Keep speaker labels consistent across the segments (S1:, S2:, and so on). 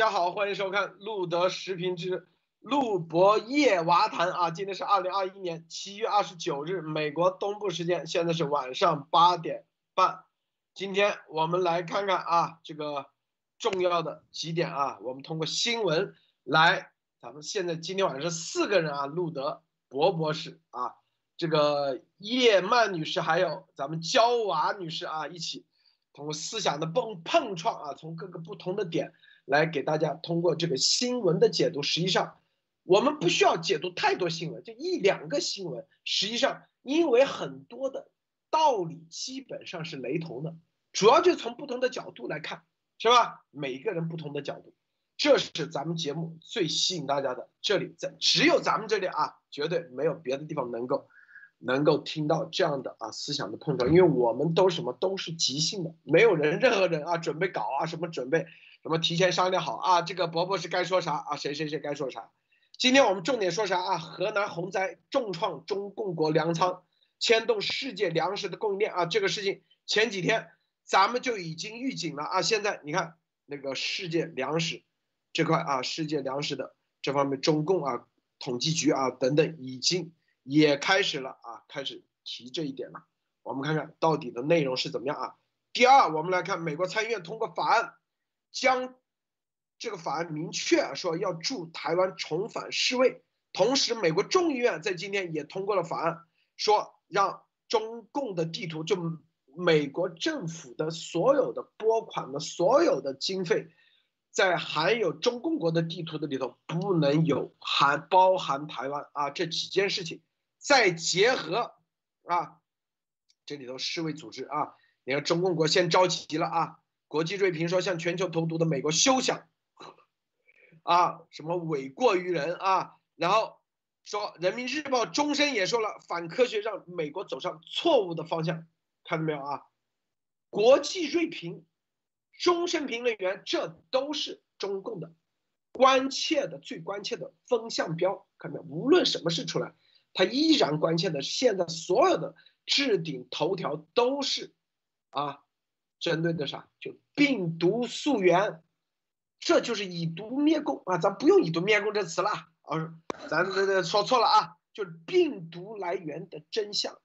S1: 大家好，欢迎收看路德时评之路博夜娃谈啊！今天是二零二一年七月二十九日，美国东部时间，现在是晚上八点半。今天我们来看看啊，这个重要的几点啊，我们通过新闻来，咱们现在今天晚上是四个人啊，路德博博士啊，这个叶曼女士，还有咱们娇娃女士啊，一起通过思想的碰碰撞啊，从各个不同的点。来给大家通过这个新闻的解读，实际上我们不需要解读太多新闻，就一两个新闻，实际上因为很多的道理基本上是雷同的，主要就从不同的角度来看，是吧？每个人不同的角度，这是咱们节目最吸引大家的。这里在只有咱们这里啊，绝对没有别的地方能够能够听到这样的啊思想的碰撞，因为我们都什么都是即兴的，没有人任何人啊准备搞啊什么准备。什么提前商量好啊？这个伯伯是该说啥啊？谁谁谁该说啥？今天我们重点说啥啊？河南洪灾重创中共国粮仓，牵动世界粮食的供应链啊！这个事情前几天咱们就已经预警了啊！现在你看那个世界粮食这块啊，世界粮食的这方面，中共啊统计局啊等等已经也开始了啊，开始提这一点了。我们看看到底的内容是怎么样啊？第二，我们来看美国参议院通过法案。将这个法案明确说要助台湾重返世卫，同时美国众议院在今天也通过了法案，说让中共的地图就美国政府的所有的拨款的所有的经费，在含有中共国的地图的里头不能有含包含台湾啊这几件事情，再结合啊这里头世卫组织啊，你看中共国先着急了啊。国际锐评说，向全球投毒的美国休想，啊，什么诿过于人啊？然后说，人民日报终身也说了，反科学让美国走上错误的方向，看到没有啊？国际锐评、终身评论员，这都是中共的关切的、最关切的风向标，看到没有？无论什么事出来，他依然关切的，现在所有的置顶头条都是啊。针对的啥？就病毒溯源，这就是以毒灭共啊！咱不用以毒灭共这词了啊，咱这这说错了啊！就是病毒来源的真相，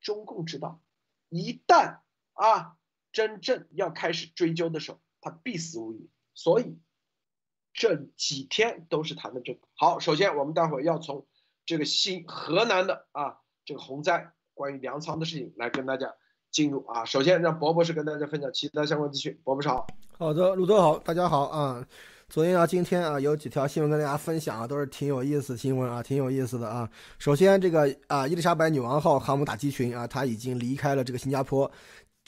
S1: 中共知道，一旦啊真正要开始追究的时候，他必死无疑。所以这几天都是谈的这个。好，首先我们待会儿要从这个新河南的啊这个洪灾关于粮仓的事情来跟大家。进入啊，首先让博博士跟大家分享其他相关资讯。博博士好，
S2: 好的，路德好，大家好啊。昨天啊，今天啊，有几条新闻跟大家分享啊，都是挺有意思新闻啊，挺有意思的啊。首先这个啊，伊丽莎白女王号航母打击群啊，它已经离开了这个新加坡。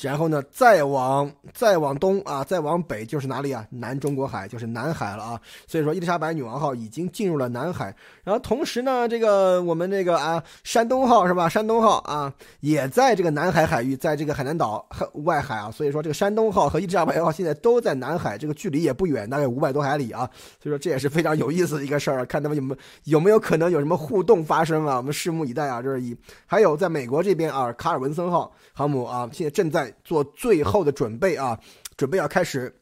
S2: 然后呢，再往再往东啊，再往北就是哪里啊？南中国海，就是南海了啊。所以说，伊丽莎白女王号已经进入了南海。然后同时呢，这个我们这个啊，山东号是吧？山东号啊，也在这个南海海域，在这个海南岛外海啊。所以说，这个山东号和伊丽莎白号现在都在南海，这个距离也不远，大概五百多海里啊。所以说，这也是非常有意思的一个事儿，看他们有没有有没有可能有什么互动发生啊？我们拭目以待啊。这是一，还有在美国这边啊，卡尔文森号航母啊，现在正在。做最后的准备啊，准备要开始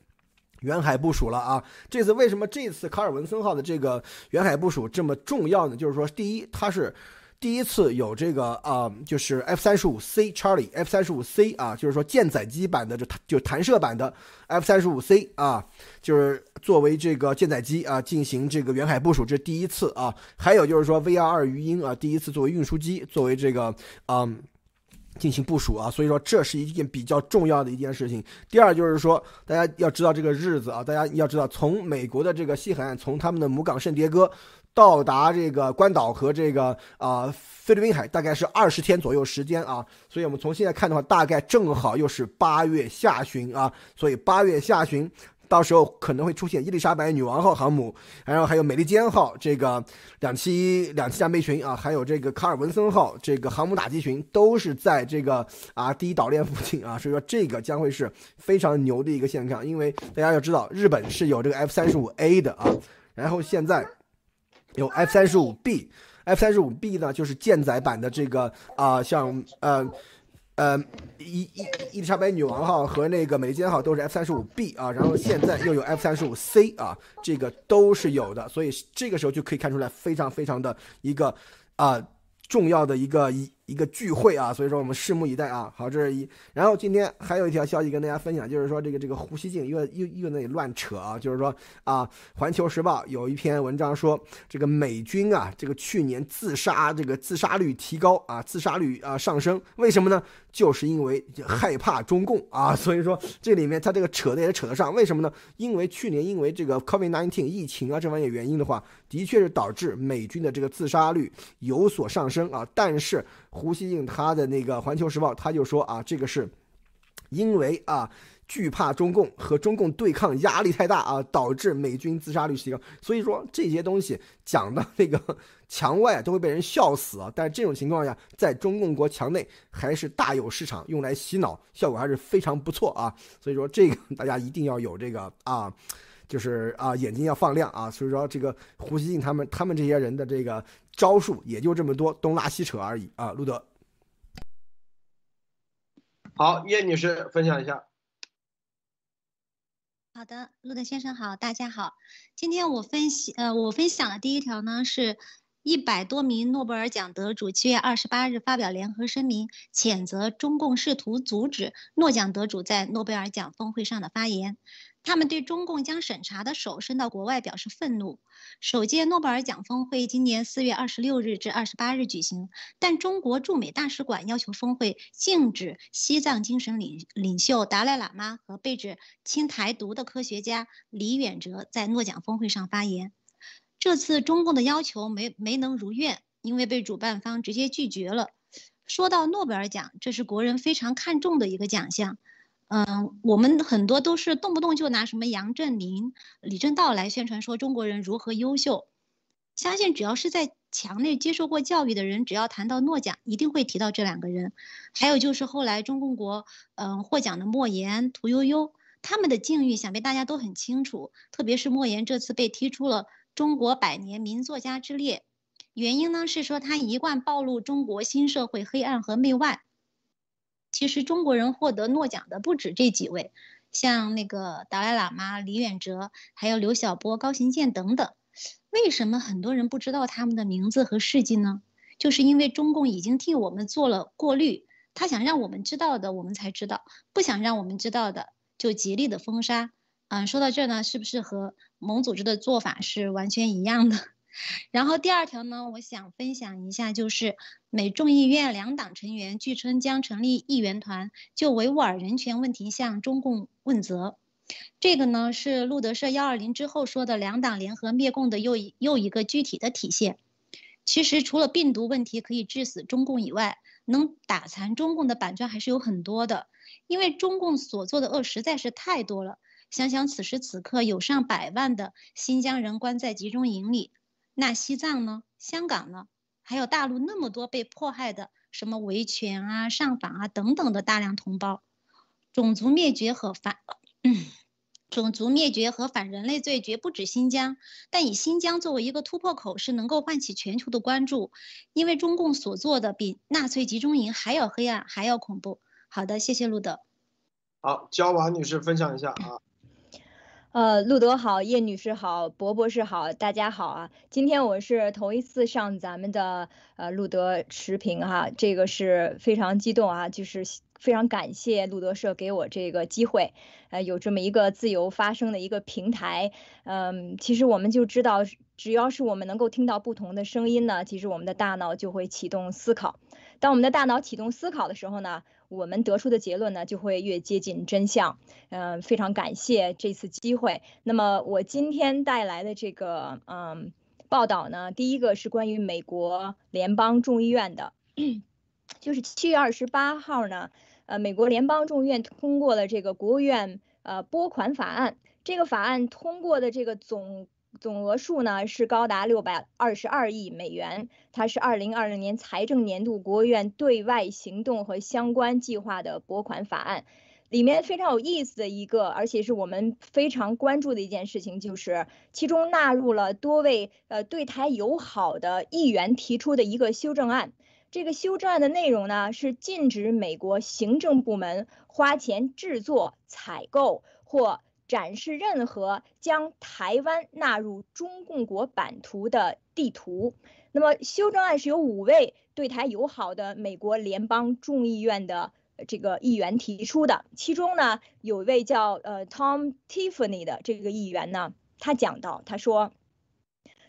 S2: 远海部署了啊！这次为什么这次卡尔文森号的这个远海部署这么重要呢？就是说，第一，它是第一次有这个啊，就是 F 三十五 C Charlie F 三十五 C 啊，就是说舰载机版的，就就弹射版的 F 三十五 C 啊，就是作为这个舰载机啊进行这个远海部署，这是第一次啊。还有就是说 VR 二鱼鹰啊，第一次作为运输机，作为这个嗯。进行部署啊，所以说这是一件比较重要的一件事情。第二就是说，大家要知道这个日子啊，大家要知道，从美国的这个西海岸，从他们的母港圣迭戈到达这个关岛和这个啊菲律宾海，大概是二十天左右时间啊。所以我们从现在看的话，大概正好又是八月下旬啊，所以八月下旬。到时候可能会出现伊丽莎白女王号航母，然后还有美利坚号这个两栖两栖战备群啊，还有这个卡尔文森号这个航母打击群，都是在这个啊第一岛链附近啊，所以说这个将会是非常牛的一个现象。因为大家要知道，日本是有这个 F 三十五 A 的啊，然后现在有 F 三十五 B，F 三十五 B 呢就是舰载版的这个啊，像呃。呃，伊伊伊丽莎白女王号和那个美利坚号都是 F 三十五 B 啊，然后现在又有 F 三十五 C 啊，这个都是有的，所以这个时候就可以看出来非常非常的一个啊重要的一个一。一个聚会啊，所以说我们拭目以待啊。好，这是一。然后今天还有一条消息跟大家分享，就是说这个这个胡锡进又又又那里乱扯啊，就是说啊，《环球时报》有一篇文章说，这个美军啊，这个去年自杀这个自杀率提高啊，自杀率啊上升，为什么呢？就是因为害怕中共啊。所以说这里面他这个扯的也扯得上，为什么呢？因为去年因为这个 COVID-19 疫情啊这方面原因的话，的确是导致美军的这个自杀率有所上升啊，但是。胡锡进他的那个《环球时报》，他就说啊，这个是因为啊惧怕中共和中共对抗压力太大啊，导致美军自杀率提高。所以说这些东西讲到那个墙外都会被人笑死啊。但是这种情况下，在中共国墙内还是大有市场，用来洗脑效果还是非常不错啊。所以说这个大家一定要有这个啊。就是啊，眼睛要放亮啊，所以说这个胡锡进他们他们这些人的这个招数也就这么多，东拉西扯而已啊。路德，
S1: 好，叶女士分享一下。
S3: 好的，路德先生好，大家好。今天我分析呃，我分享的第一条呢，是一百多名诺贝尔奖得主七月二十八日发表联合声明，谴责中共试图阻止诺奖得主在诺贝尔奖峰会上的发言。他们对中共将审查的手伸到国外表示愤怒。首届诺贝尔奖峰会今年四月二十六日至二十八日举行，但中国驻美大使馆要求峰会禁止西藏精神领领袖达赖喇嘛和被指亲台独的科学家李远哲在诺奖峰会上发言。这次中共的要求没没能如愿，因为被主办方直接拒绝了。说到诺贝尔奖，这是国人非常看重的一个奖项。嗯，我们很多都是动不动就拿什么杨振宁、李政道来宣传说中国人如何优秀。相信只要是在墙内接受过教育的人，只要谈到诺奖，一定会提到这两个人。还有就是后来中共国嗯获奖的莫言、屠呦呦，他们的境遇想必大家都很清楚。特别是莫言这次被踢出了中国百年名作家之列，原因呢是说他一贯暴露中国新社会黑暗和媚外。其实中国人获得诺奖的不止这几位，像那个达赖喇嘛、李远哲，还有刘晓波、高行健等等。为什么很多人不知道他们的名字和事迹呢？就是因为中共已经替我们做了过滤，他想让我们知道的我们才知道，不想让我们知道的就极力的封杀。嗯，说到这儿呢，是不是和某组织的做法是完全一样的？然后第二条呢，我想分享一下，就是美众议院两党成员据称将成立议员团，就维吾尔人权问题向中共问责。这个呢是路德社幺二零之后说的两党联合灭共的又一又一个具体的体现。其实除了病毒问题可以致死中共以外，能打残中共的板砖还是有很多的。因为中共所做的恶实在是太多了。想想此时此刻有上百万的新疆人关在集中营里。那西藏呢？香港呢？还有大陆那么多被迫害的，什么维权啊、上访啊等等的大量同胞，种族灭绝和反，种族灭绝和反人类罪绝不止新疆，但以新疆作为一个突破口，是能够唤起全球的关注，因为中共所做的比纳粹集中营还要黑暗，还要恐怖。好的，谢谢路德。
S1: 好，焦娃女士分享一下啊。
S4: 呃，路德好，叶女士好，博博士好，大家好啊！今天我是头一次上咱们的呃路德视频哈，这个是非常激动啊，就是非常感谢路德社给我这个机会，呃，有这么一个自由发声的一个平台。嗯，其实我们就知道，只要是我们能够听到不同的声音呢，其实我们的大脑就会启动思考。当我们的大脑启动思考的时候呢？我们得出的结论呢，就会越接近真相。嗯，非常感谢这次机会。那么我今天带来的这个嗯报道呢，第一个是关于美国联邦众议院的，就是七月二十八号呢，呃，美国联邦众议院通过了这个国务院呃拨款法案。这个法案通过的这个总。总额数呢是高达六百二十二亿美元，它是二零二零年财政年度国务院对外行动和相关计划的拨款法案。里面非常有意思的一个，而且是我们非常关注的一件事情，就是其中纳入了多位呃对台友好的议员提出的一个修正案。这个修正案的内容呢，是禁止美国行政部门花钱制作、采购或展示任何将台湾纳入中共国版图的地图。那么，修正案是由五位对台友好的美国联邦众议院的这个议员提出的。其中呢，有一位叫呃 Tom Tiffany 的这个议员呢，他讲到，他说。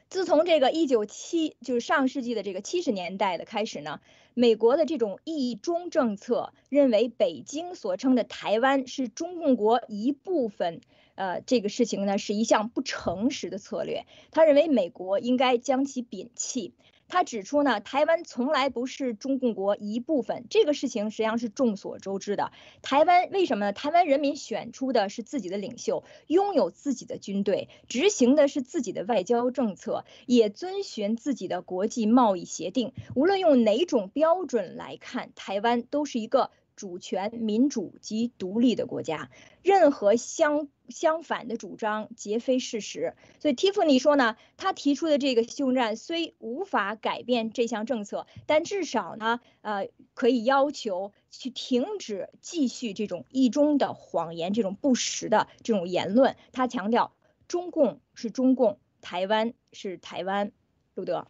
S4: 自从这个一九七，就是上世纪的这个七十年代的开始呢，美国的这种一中政策认为北京所称的台湾是中共国一部分，呃，这个事情呢是一项不诚实的策略。他认为美国应该将其摒弃。他指出呢，台湾从来不是中共国一部分，这个事情实际上是众所周知的。台湾为什么呢？台湾人民选出的是自己的领袖，拥有自己的军队，执行的是自己的外交政策，也遵循自己的国际贸易协定。无论用哪种标准来看，台湾都是一个。主权、民主及独立的国家，任何相相反的主张皆非事实。所以，蒂芙尼说呢，他提出的这个修正案虽无法改变这项政策，但至少呢，呃，可以要求去停止继续这种一中的谎言、这种不实的这种言论。他强调，中共是中共，台湾是台湾。路德，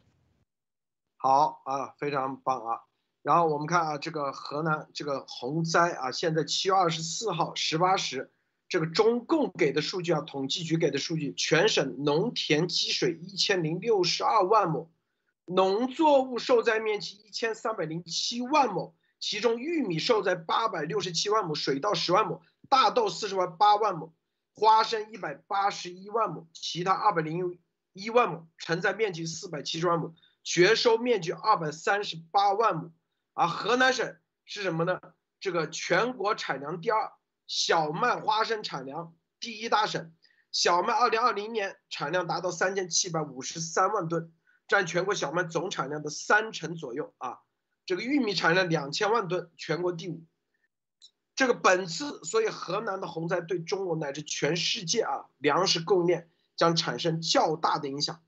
S1: 好啊，非常棒啊。然后我们看啊，这个河南这个洪灾啊，现在七月二十四号十八时，这个中共给的数据啊，统计局给的数据，全省农田积水一千零六十二万亩，农作物受灾面积一千三百零七万亩，其中玉米受灾八百六十七万亩，水稻十万亩，大豆四十万八万亩，花生一百八十一万亩，其他二百零一万亩，承载面积四百七十万亩，绝收面积二百三十八万亩。而河南省是什么呢？这个全国产量第二，小麦、花生产量第一大省。小麦二零二零年产量达到三千七百五十三万吨，占全国小麦总产量的三成左右啊。这个玉米产量两千万吨，全国第五。这个本次，所以河南的洪灾对中国乃至全世界啊粮食供应链将产生较大的影响。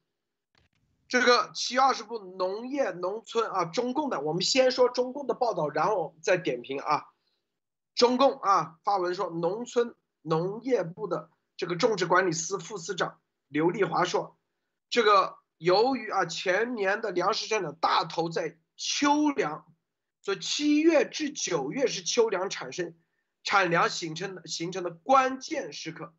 S1: 这个七月二十部农业农村啊，中共的，我们先说中共的报道，然后再点评啊。中共啊发文说，农村农业部的这个种植管理司副司长刘丽华说，这个由于啊前年的粮食生产大头在秋粮，所以七月至九月是秋粮产生产粮形成的形成的关键时刻，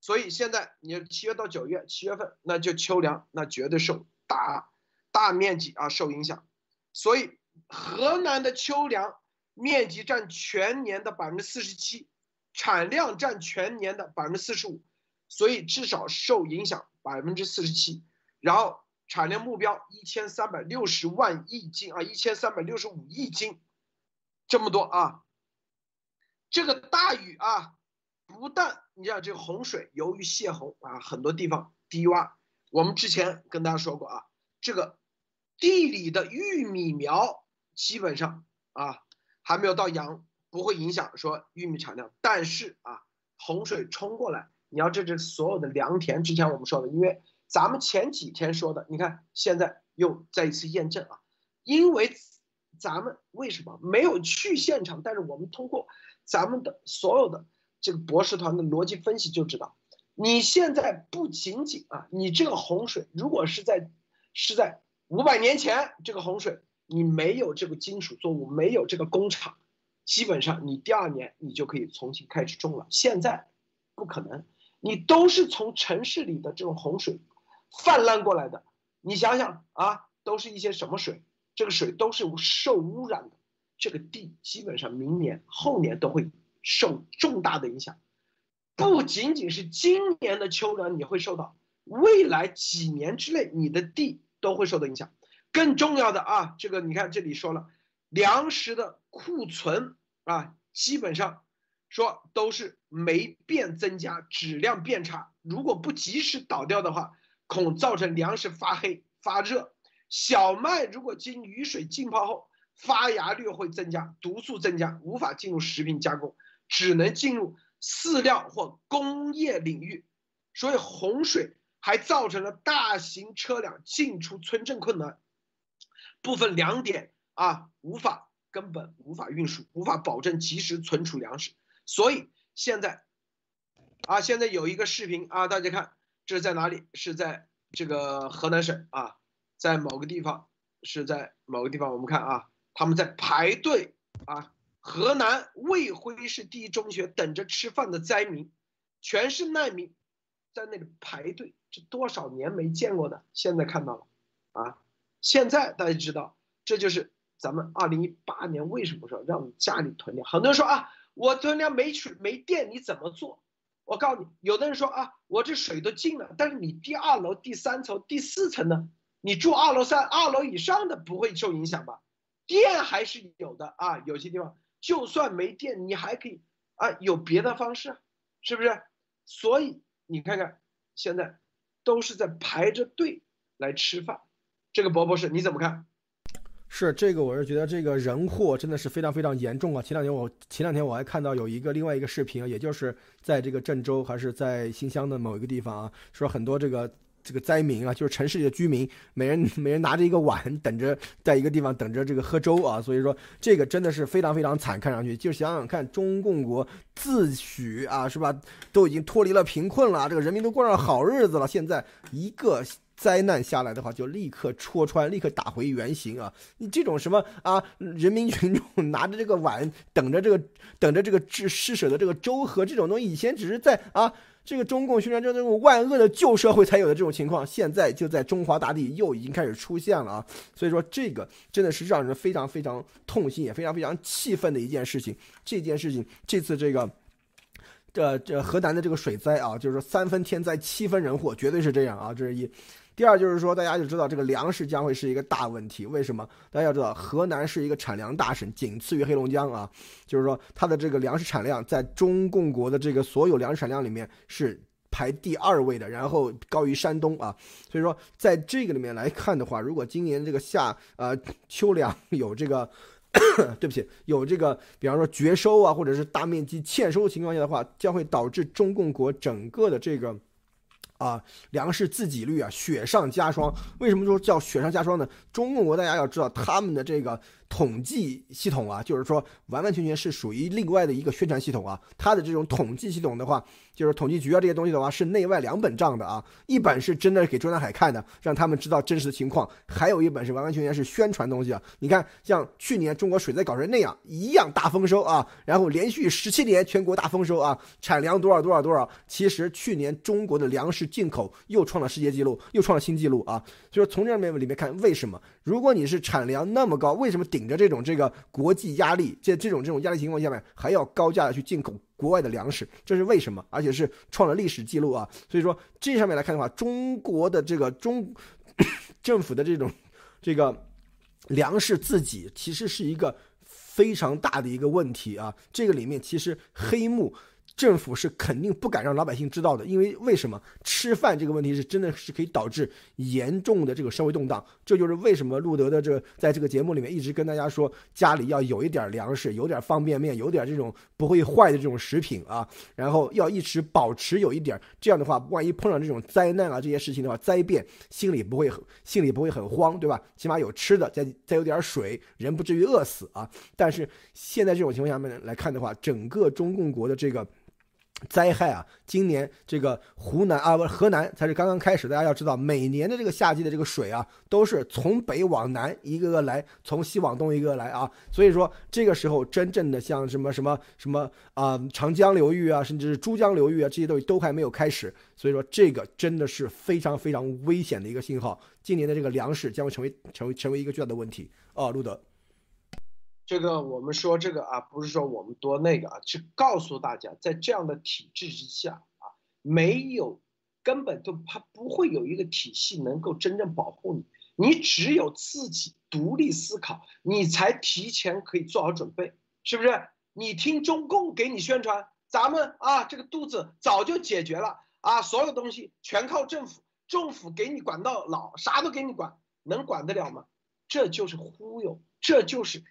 S1: 所以现在你七月到九月，七月份那就秋粮，那绝对是。大大面积啊受影响，所以河南的秋粮面积占全年的百分之四十七，产量占全年的百分之四十五，所以至少受影响百分之四十七。然后产量目标一千三百六十万亿斤啊，一千三百六十五亿斤，这么多啊。这个大雨啊，不但你像这个洪水，由于泄洪啊，很多地方低洼。我们之前跟大家说过啊，这个地里的玉米苗基本上啊还没有到阳，不会影响说玉米产量。但是啊，洪水冲过来，你要这是所有的良田。之前我们说的，因为咱们前几天说的，你看现在又再一次验证啊，因为咱们为什么没有去现场？但是我们通过咱们的所有的这个博士团的逻辑分析就知道。你现在不仅仅啊，你这个洪水如果是在是在五百年前，这个洪水你没有这个金属作物，没有这个工厂，基本上你第二年你就可以重新开始种了。现在不可能，你都是从城市里的这种洪水泛滥过来的。你想想啊，都是一些什么水？这个水都是受污染的，这个地基本上明年后年都会受重大的影响。不仅仅是今年的秋粮你会受到，未来几年之内你的地都会受到影响。更重要的啊，这个你看这里说了，粮食的库存啊，基本上说都是没变增加，质量变差。如果不及时倒掉的话，恐造成粮食发黑发热。小麦如果经雨水浸泡后，发芽率会增加，毒素增加，无法进入食品加工，只能进入。饲料或工业领域，所以洪水还造成了大型车辆进出村镇困难，部分粮点啊，无法根本无法运输，无法保证及时存储粮食。所以现在，啊，现在有一个视频啊，大家看，这是在哪里？是在这个河南省啊，在某个地方，是在某个地方。我们看啊，他们在排队啊，河南卫辉市第一中学等着吃饭的灾民，全是难民，在那里排队，这多少年没见过的，现在看到了啊。现在大家知道，这就是咱们二零一八年为什么说让家里囤粮。很多人说啊，我囤粮没水没电，你怎么做？我告诉你，有的人说啊，我这水都进了，但是你第二楼、第三层、第四层呢？你住二楼、三二楼以上的不会受影响吧？电还是有的啊，有些地方就算没电，你还可以啊，有别的方式，是不是？所以你看看，现在都是在排着队来吃饭。这个博博士你怎么看？
S2: 是这个，我是觉得这个人祸真的是非常非常严重啊！前两天我前两天我还看到有一个另外一个视频，也就是在这个郑州还是在新乡的某一个地方啊，说很多这个这个灾民啊，就是城市里的居民，每人每人拿着一个碗，等着在一个地方等着这个喝粥啊，所以说这个真的是非常非常惨，看上去就想想看，中共国自诩啊是吧，都已经脱离了贫困了，这个人民都过上好日子了，现在一个。灾难下来的话，就立刻戳穿，立刻打回原形啊！你这种什么啊，人民群众 拿着这个碗，等着这个，等着这个治施舍的这个粥喝，这种东西以前只是在啊这个中共宣传这种万恶的旧社会才有的这种情况，现在就在中华大地又已经开始出现了啊！所以说这个真的是让人非常非常痛心，也非常非常气愤的一件事情。这件事情，这次这个。这这河南的这个水灾啊，就是说三分天灾七分人祸，绝对是这样啊，这是一。第二就是说，大家就知道这个粮食将会是一个大问题。为什么？大家要知道，河南是一个产粮大省，仅次于黑龙江啊。就是说，它的这个粮食产量在中共国的这个所有粮食产量里面是排第二位的，然后高于山东啊。所以说，在这个里面来看的话，如果今年这个夏呃秋粮有这个。对不起，有这个，比方说绝收啊，或者是大面积欠收的情况下的话，将会导致中共国整个的这个。啊，粮食自给率啊，雪上加霜。为什么说叫雪上加霜呢？中共国大家要知道，他们的这个统计系统啊，就是说完完全全是属于另外的一个宣传系统啊。它的这种统计系统的话，就是统计局啊这些东西的话，是内外两本账的啊。一本是真的给中南海看的，让他们知道真实的情况；还有一本是完完全全是宣传东西啊。你看，像去年中国水灾搞成那样，一样大丰收啊，然后连续十七年全国大丰收啊，产粮多少多少多少。其实去年中国的粮食。进口又创了世界纪录，又创了新纪录啊！所以说从这面里面看，为什么如果你是产量那么高，为什么顶着这种这个国际压力，在这种这种压力情况下面，还要高价的去进口国外的粮食？这是为什么？而且是创了历史记录啊！所以说这上面来看的话，中国的这个中政府的这种这个粮食自己，其实是一个非常大的一个问题啊！这个里面其实黑幕。政府是肯定不敢让老百姓知道的，因为为什么吃饭这个问题是真的是可以导致严重的这个社会动荡。这就是为什么路德的这个在这个节目里面一直跟大家说，家里要有一点粮食，有点方便面，有点这种不会坏的这种食品啊，然后要一直保持有一点，这样的话，万一碰上这种灾难啊这些事情的话，灾变心里不会心里不会很慌，对吧？起码有吃的，再再有点水，人不至于饿死啊。但是现在这种情况下面来看的话，整个中共国的这个。灾害啊！今年这个湖南啊，不河南才是刚刚开始。大家要知道，每年的这个夏季的这个水啊，都是从北往南一个个来，从西往东一个个来啊。所以说，这个时候真正的像什么什么什么啊，长江流域啊，甚至是珠江流域啊，这些东西都还没有开始。所以说，这个真的是非常非常危险的一个信号。今年的这个粮食将会成为成为成为一个巨大的问题啊，路德。
S1: 这个我们说这个啊，不是说我们多那个啊，是告诉大家，在这样的体制之下啊，没有根本都它不会有一个体系能够真正保护你，你只有自己独立思考，你才提前可以做好准备，是不是？你听中共给你宣传，咱们啊这个肚子早就解决了啊，所有东西全靠政府，政府给你管到老，啥都给你管，能管得了吗？这就是忽悠，这就是。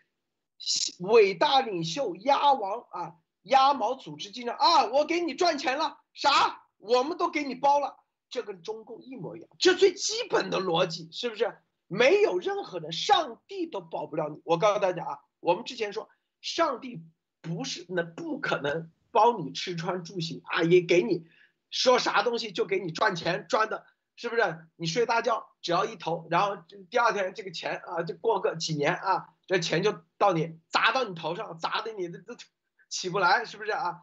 S1: 伟大领袖鸭王啊，鸭毛组织经常啊，我给你赚钱了，啥我们都给你包了，这跟中共一模一样，这最基本的逻辑是不是？没有任何人，上帝都保不了你。我告诉大家啊，我们之前说，上帝不是能不可能包你吃穿住行啊，也给你说啥东西就给你赚钱赚的，是不是？你睡大觉只要一投，然后第二天这个钱啊，就过个几年啊，这钱就到你砸到你头上，砸的你都 起不来，是不是啊？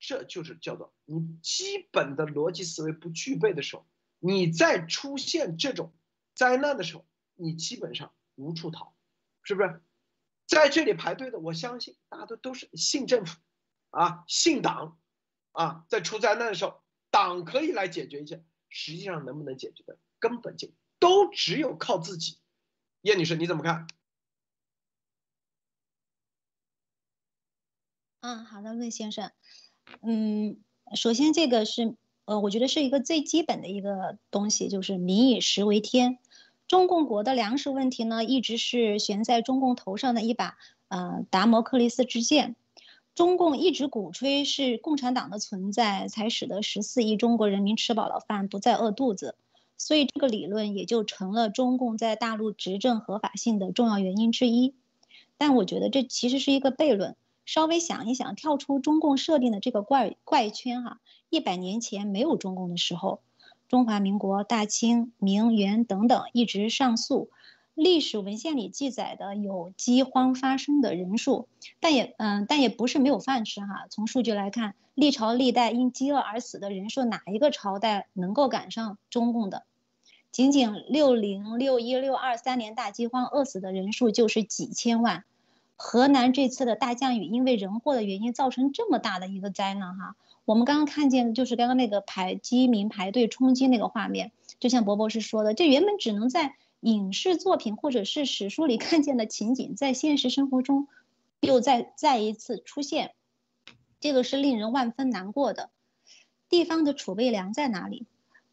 S1: 这就是叫做你基本的逻辑思维不具备的时候，你再出现这种灾难的时候，你基本上无处逃，是不是？在这里排队的，我相信大家都都是信政府，啊，信党，啊，在出灾难的时候，党可以来解决一切，实际上能不能解决的根本就都只有靠自己。叶女士，你怎么看？
S3: 嗯，好的，魏先生。嗯，首先这个是，呃，我觉得是一个最基本的一个东西，就是民以食为天。中共国的粮食问题呢，一直是悬在中共头上的一把，呃，达摩克利斯之剑。中共一直鼓吹是共产党的存在，才使得十四亿中国人民吃饱了饭，不再饿肚子。所以这个理论也就成了中共在大陆执政合法性的重要原因之一。但我觉得这其实是一个悖论。稍微想一想，跳出中共设定的这个怪怪圈哈，一百年前没有中共的时候，中华民国、大清、明、元等等一直上溯，历史文献里记载的有饥荒发生的人数，但也嗯，但也不是没有饭吃哈。从数据来看，历朝历代因饥饿而死的人数，哪一个朝代能够赶上中共的？仅仅六零、六一、六二三年大饥荒饿死的人数就是几千万。河南这次的大降雨，因为人祸的原因造成这么大的一个灾难哈。我们刚刚看见的就是刚刚那个排饥民排队充饥那个画面，就像博博士说的，这原本只能在影视作品或者是史书里看见的情景，在现实生活中又再再一次出现，这个是令人万分难过的。地方的储备粮在哪里？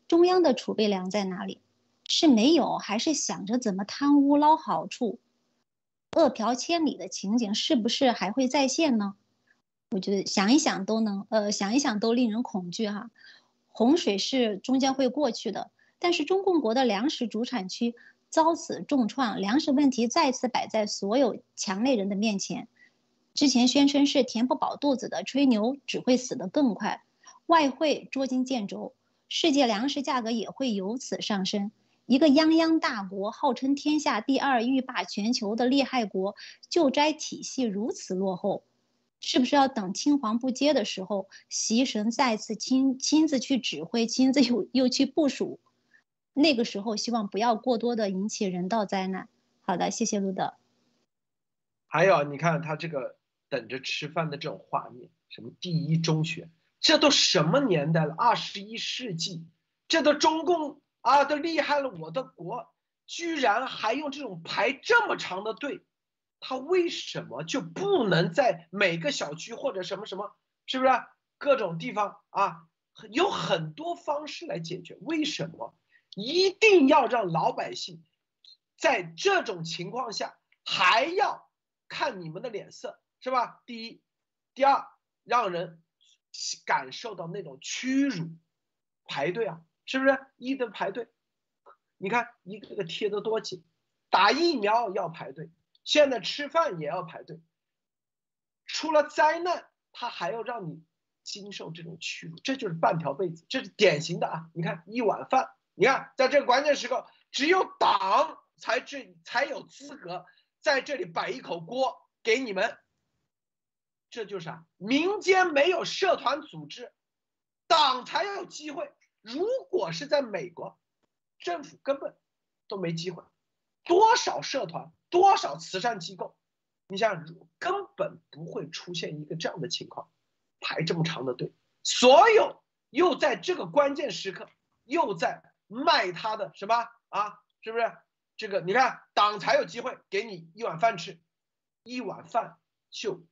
S3: 中央的储备粮在哪里？是没有，还是想着怎么贪污捞好处？饿殍千里的情景是不是还会再现呢？我觉得想一想都能，呃，想一想都令人恐惧哈。洪水是终将会过去的，但是中共国的粮食主产区遭此重创，粮食问题再次摆在所有强内人的面前。之前宣称是填不饱肚子的吹牛，只会死得更快。外汇捉襟见肘，世界粮食价格也会由此上升。一个泱泱大国，号称天下第二、欲霸全球的厉害国，救灾体系如此落后，是不是要等青黄不接的时候，习神再次亲亲自去指挥，亲自又又去部署？那个时候，希望不要过多的引起人道灾难。好的，谢谢路德。
S1: 还有，你看他这个等着吃饭的这种画面，什么第一中学，这都什么年代了？二十一世纪，这都中共。啊，都厉害了！我的国居然还用这种排这么长的队，他为什么就不能在每个小区或者什么什么，是不是各种地方啊？有很多方式来解决，为什么一定要让老百姓在这种情况下还要看你们的脸色，是吧？第一，第二，让人感受到那种屈辱，排队啊！是不是一的排队？你看一个个贴的多紧，打疫苗要排队，现在吃饭也要排队。出了灾难，他还要让你经受这种屈辱，这就是半条被子，这是典型的啊！你看一碗饭，你看在这个关键时刻，只有党才这才有资格在这里摆一口锅给你们。这就是啊，民间没有社团组织，党才要有机会。如果是在美国，政府根本都没机会，多少社团、多少慈善机构，你想根本不会出现一个这样的情况，排这么长的队，所有又在这个关键时刻又在卖他的什么啊？是不是？这个你看，党才有机会给你一碗饭吃，一碗饭就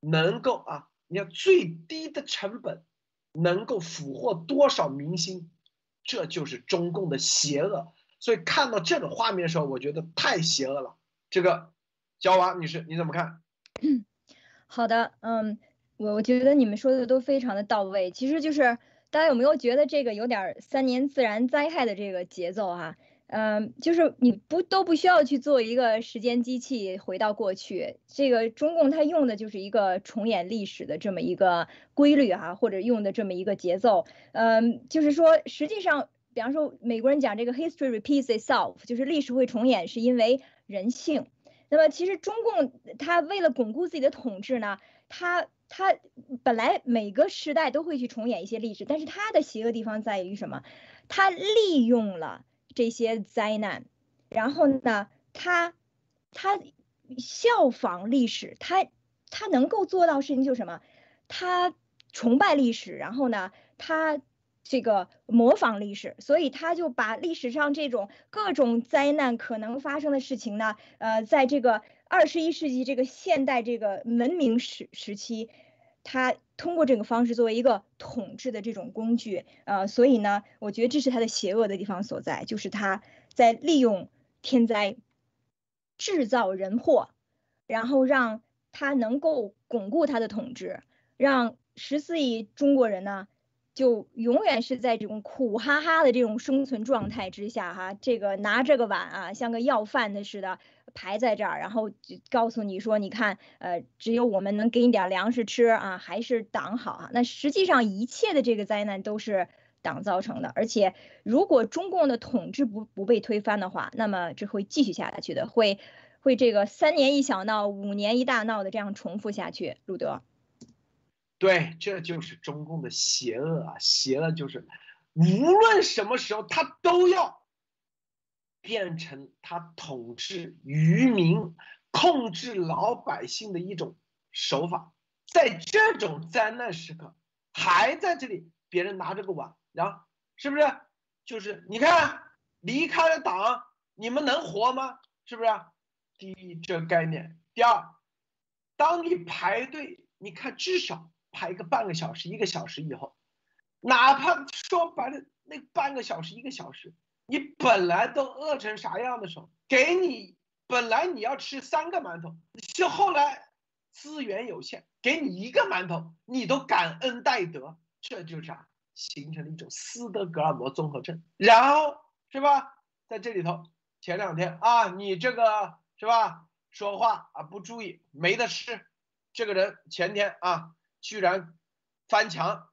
S1: 能够啊，你看最低的成本。能够俘获多少明星，这就是中共的邪恶。所以看到这种画面的时候，我觉得太邪恶了。这个，焦娃女士你怎么看？
S4: 好的，嗯，我我觉得你们说的都非常的到位。其实就是大家有没有觉得这个有点三年自然灾害的这个节奏哈？嗯，就是你不都不需要去做一个时间机器回到过去，这个中共它用的就是一个重演历史的这么一个规律哈，或者用的这么一个节奏。嗯，就是说实际上，比方说美国人讲这个 history repeats itself，就是历史会重演，是因为人性。那么其实中共它为了巩固自己的统治呢，它他本来每个时代都会去重演一些历史，但是他的邪恶地方在于什么？他利用了。这些灾难，然后呢，他他效仿历史，他他能够做到事情就是什么？他崇拜历史，然后呢，他这个模仿历史，所以他就把历史上这种各种灾难可能发生的事情呢，呃，在这个二十一世纪这个现代这个文明时时期。他通过这个方式作为一个统治的这种工具，呃，所以呢，我觉得这是他的邪恶的地方所在，就是他在利用天灾制造人祸，然后让他能够巩固他的统治，让十四亿中国人呢，就永远是在这种苦哈哈的这种生存状态之下，哈，这个拿这个碗啊，像个要饭的似的。排在这儿，然后就告诉你说，你看，呃，只有我们能给你点粮食吃啊，还是党好啊？那实际上一切的这个灾难都是党造成的，而且如果中共的统治不不被推翻的话，那么这会继续下去的，会会这个三年一小闹，五年一大闹的这样重复下去。路德，
S1: 对，这就是中共的邪恶啊！邪恶就是无论什么时候他都要。变成他统治渔民、控制老百姓的一种手法，在这种灾难时刻，还在这里，别人拿着个碗，然后是不是？就是你看，离开了党，你们能活吗？是不是？第一，这概念；第二，当你排队，你看至少排个半个小时、一个小时以后，哪怕说白了，那半个小时、一个小时。你本来都饿成啥样的时候，给你本来你要吃三个馒头，就后来资源有限，给你一个馒头，你都感恩戴德，这就是啥？形成了一种斯德哥尔摩综合症。然后是吧，在这里头，前两天啊，你这个是吧，说话啊不注意，没得吃，这个人前天啊，居然翻墙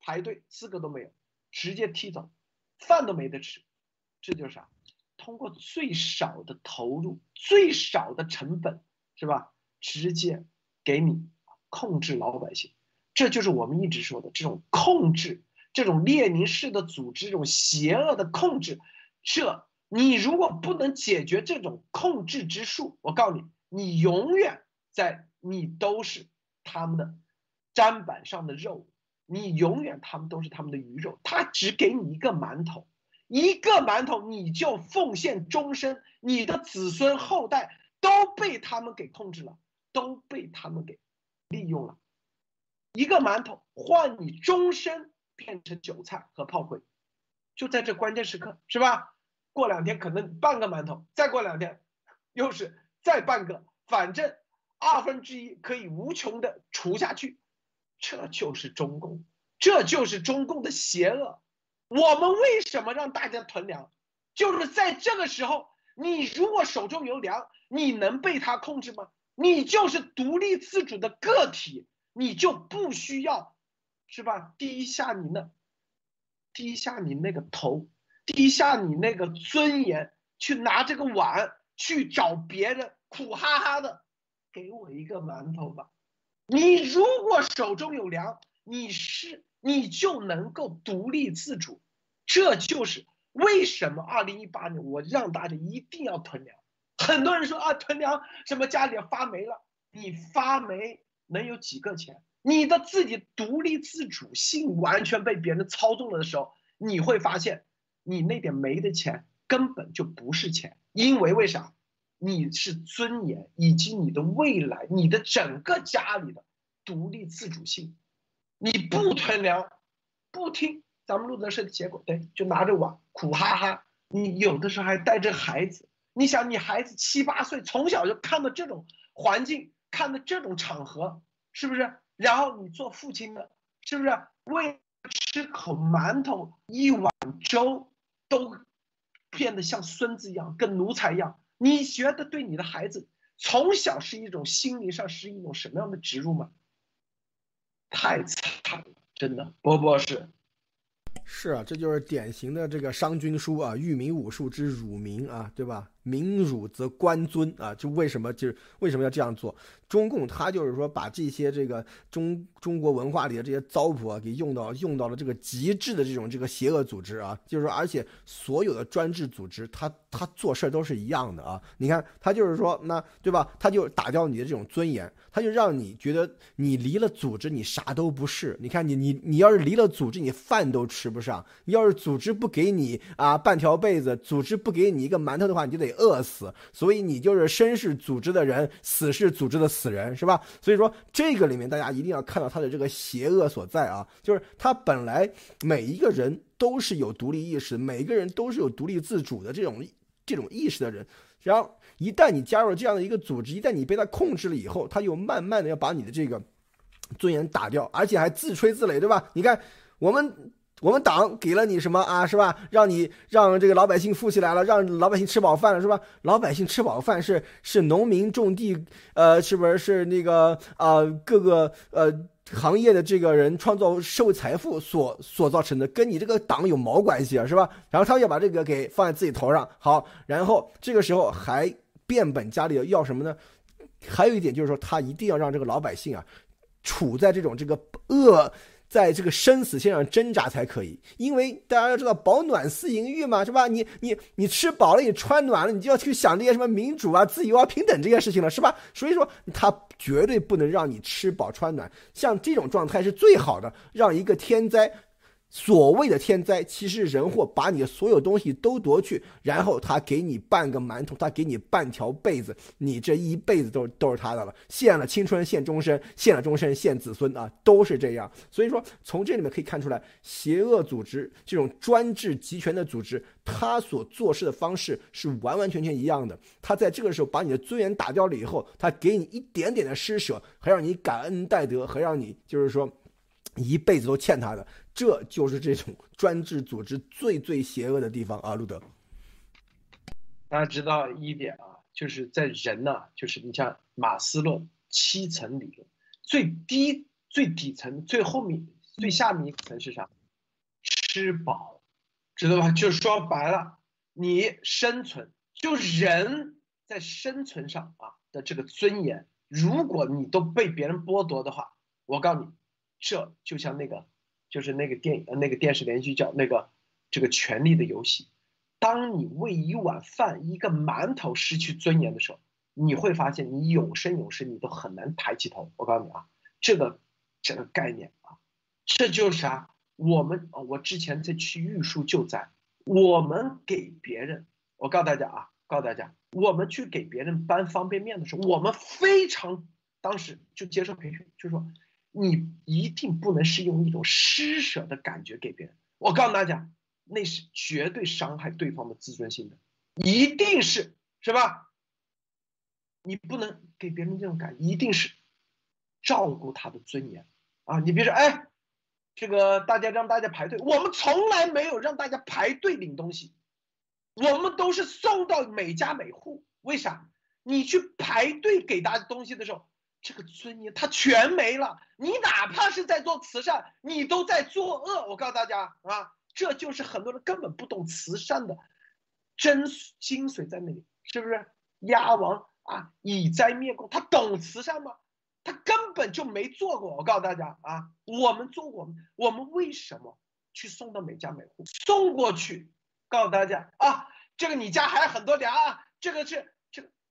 S1: 排队，资格都没有，直接踢走，饭都没得吃。这就是啥？通过最少的投入、最少的成本，是吧？直接给你控制老百姓，这就是我们一直说的这种控制，这种列宁式的组织，这种邪恶的控制。这你如果不能解决这种控制之术，我告诉你，你永远在你都是他们的砧板上的肉，你永远他们都是他们的鱼肉，他只给你一个馒头。一个馒头你就奉献终身，你的子孙后代都被他们给控制了，都被他们给利用了。一个馒头换你终身变成韭菜和炮灰，就在这关键时刻，是吧？过两天可能半个馒头，再过两天又是再半个，反正二分之一可以无穷的除下去。这就是中共，这就是中共的邪恶。我们为什么让大家囤粮？就是在这个时候，你如果手中有粮，你能被他控制吗？你就是独立自主的个体，你就不需要，是吧？低下你那，低下你那个头，低下你那个尊严，去拿这个碗去找别人，苦哈哈的，给我一个馒头吧。你如果手中有粮，你是。你就能够独立自主，这就是为什么二零一八年我让大家一定要囤粮。很多人说啊，囤粮什么家里发霉了，你发霉能有几个钱？你的自己独立自主性完全被别人操纵了的时候，你会发现你那点没的钱根本就不是钱，因为为啥？你是尊严以及你的未来，你的整个家里的独立自主性。你不囤粮，不听咱们录的结果，对，就拿着碗苦哈哈。你有的时候还带着孩子，你想你孩子七八岁，从小就看到这种环境，看到这种场合，是不是？然后你做父亲的，是不是为吃口馒头、一碗粥都变得像孙子一样，跟奴才一样。你觉得对你的孩子从小是一种心灵上是一种什么样的植入吗？太惨了，真的，波波是。
S2: 是啊，这就是典型的这个商君书啊，域民武术之辱名啊，对吧？民辱则官尊啊，就为什么就是为什么要这样做？中共他就是说把这些这个中中国文化里的这些糟粕啊，给用到用到了这个极致的这种这个邪恶组织啊，就是说而且所有的专制组织，他他做事都是一样的啊。你看他就是说那对吧？他就打掉你的这种尊严，他就让你觉得你离了组织你啥都不是。你看你你你要是离了组织，你饭都吃不上。你要是组织不给你啊半条被子，组织不给你一个馒头的话，你得。饿死，所以你就是生是组织的人，死是组织的死人，是吧？所以说这个里面大家一定要看到他的这个邪恶所在啊，就是他本来每一个人都是有独立意识，每一个人都是有独立自主的这种这种意识的人，然后一旦你加入了这样的一个组织，一旦你被他控制了以后，他又慢慢的要把你的这个尊严打掉，而且还自吹自擂，对吧？你看我们。我们党给了你什么啊，是吧？让你让这个老百姓富起来了，让老百姓吃饱饭了，是吧？老百姓吃饱饭是是农民种地，呃，是不是是那个啊各个呃行业的这个人创造社会财富所所造成的，跟你这个党有毛关系啊，是吧？然后他要把这个给放在自己头上，好，然后这个时候还变本加厉的要什么呢？还有一点就是说，他一定要让这个老百姓啊处在这种这个恶。在这个生死线上挣扎才可以，因为大家要知道保暖思淫欲嘛，是吧？你你你吃饱了，你穿暖了，你就要去想这些什么民主啊、自由啊、平等这些事情了，是吧？所以说，他绝对不能让你吃饱穿暖，像这种状态是最好的，让一个天灾。所谓的天灾，其实人祸把你的所有东西都夺去，然后他给你半个馒头，他给你半条被子，你这一辈子都都是他的了，献了青春，献终身，献了终身，献子孙啊，都是这样。所以说，从这里面可以看出来，邪恶组织这种专制集权的组织，他所做事的方式是完完全全一样的。他在这个时候把你的尊严打掉了以后，他给你一点点的施舍，还让你感恩戴德，还让你就是说一辈子都欠他的。这就是这种专制组织最最邪恶的地方啊，路德。
S1: 大家知道一点啊，就是在人呢，就是你像马斯洛七层理论，最低最底层最后面最下面一层是啥？吃饱，知道吧？就说白了，你生存就人在生存上啊的这个尊严，如果你都被别人剥夺的话，我告诉你，这就像那个。就是那个电影那个电视连续剧叫那个这个权力的游戏。当你为一碗饭、一个馒头失去尊严的时候，你会发现你永生永世你都很难抬起头。我告诉你啊，这个这个概念啊，这就是啥？我们啊，我之前在去玉树救灾，我们给别人，我告诉大家啊，告诉大家，我们去给别人搬方便面的时候，我们非常当时就接受培训，就说。你一定不能是用一种施舍的感觉给别人，我告诉大家，那是绝对伤害对方的自尊心的，一定是是吧？你不能给别人这种感，一定是照顾他的尊严啊！你别说，哎，这个大家让大家排队，我们从来没有让大家排队领东西，我们都是送到每家每户。为啥？你去排队给大家东西的时候。这个尊严他全没了，你哪怕是在做慈善，你都在作恶。我告诉大家啊，这就是很多人根本不懂慈善的真精髓在那里，是不是？鸭王啊，以灾灭共，他懂慈善吗？他根本就没做过。我告诉大家啊，我们做过，我们为什么去送到每家每户？送过去，告诉大家啊，这个你家还有很多粮啊，这个是。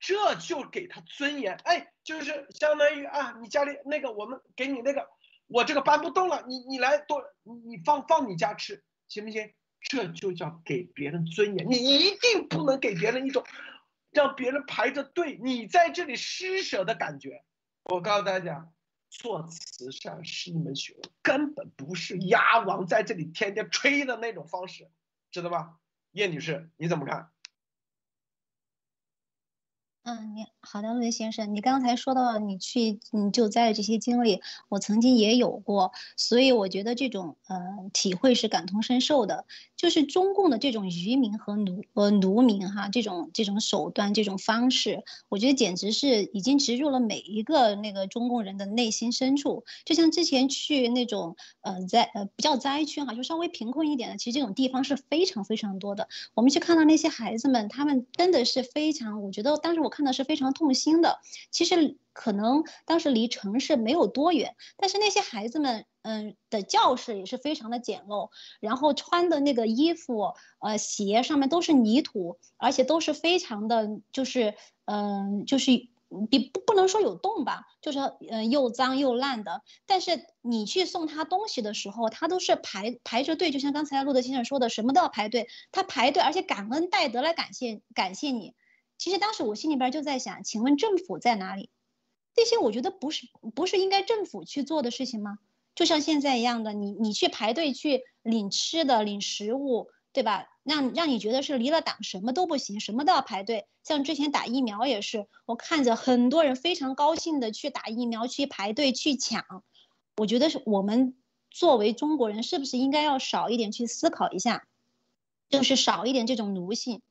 S1: 这就给他尊严，哎，就是相当于啊，你家里那个，我们给你那个，我这个搬不动了，你你来多，你放放你家吃，行不行？这就叫给别人尊严，你一定不能给别人一种让别人排着队，你在这里施舍的感觉。我告诉大家，做慈善是一门学问，根本不是鸭王在这里天天吹的那种方式，知道吧？叶女士，你怎么看？
S3: 嗯，你好的，陆先生，你刚才说到你去你救灾的这些经历，我曾经也有过，所以我觉得这种呃体会是感同身受的。就是中共的这种愚民和奴呃奴民哈，这种这种手段这种方式，我觉得简直是已经植入了每一个那个中共人的内心深处。就像之前去那种呃在呃不叫灾区哈，就稍微贫困一点的，其实这种地方是非常非常多的。我们去看到那些孩子们，他们真的是非常，我觉得当时我看到是非常痛心的。其实可能当时离城市没有多远，但是那些孩子们。嗯，的教室也是非常的简陋，然后穿的那个衣服，呃，鞋上面都是泥土，而且都是非常的，就是，嗯，就是比不不能说有洞吧，就是嗯又脏又烂的。但是你去送他东西的时候，他都是排排着队，就像刚才路德先生说的，什么都要排队，他排队，而且感恩戴德来感谢感谢你。其实当时我心里边就在想，请问政府在哪里？这些我觉得不是不是应该政府去做的事情吗？就像现在一样的，你你去排队去领吃的、领食物，对吧？让让你觉得是离了党什么都不行，什么都要排队。像之前打疫苗也是，我看着很多人非常高兴的去打疫苗、去排队、去抢。我觉得是我们作为中国人，是不是应该要少一点去思考一下，就是少一点这种奴性，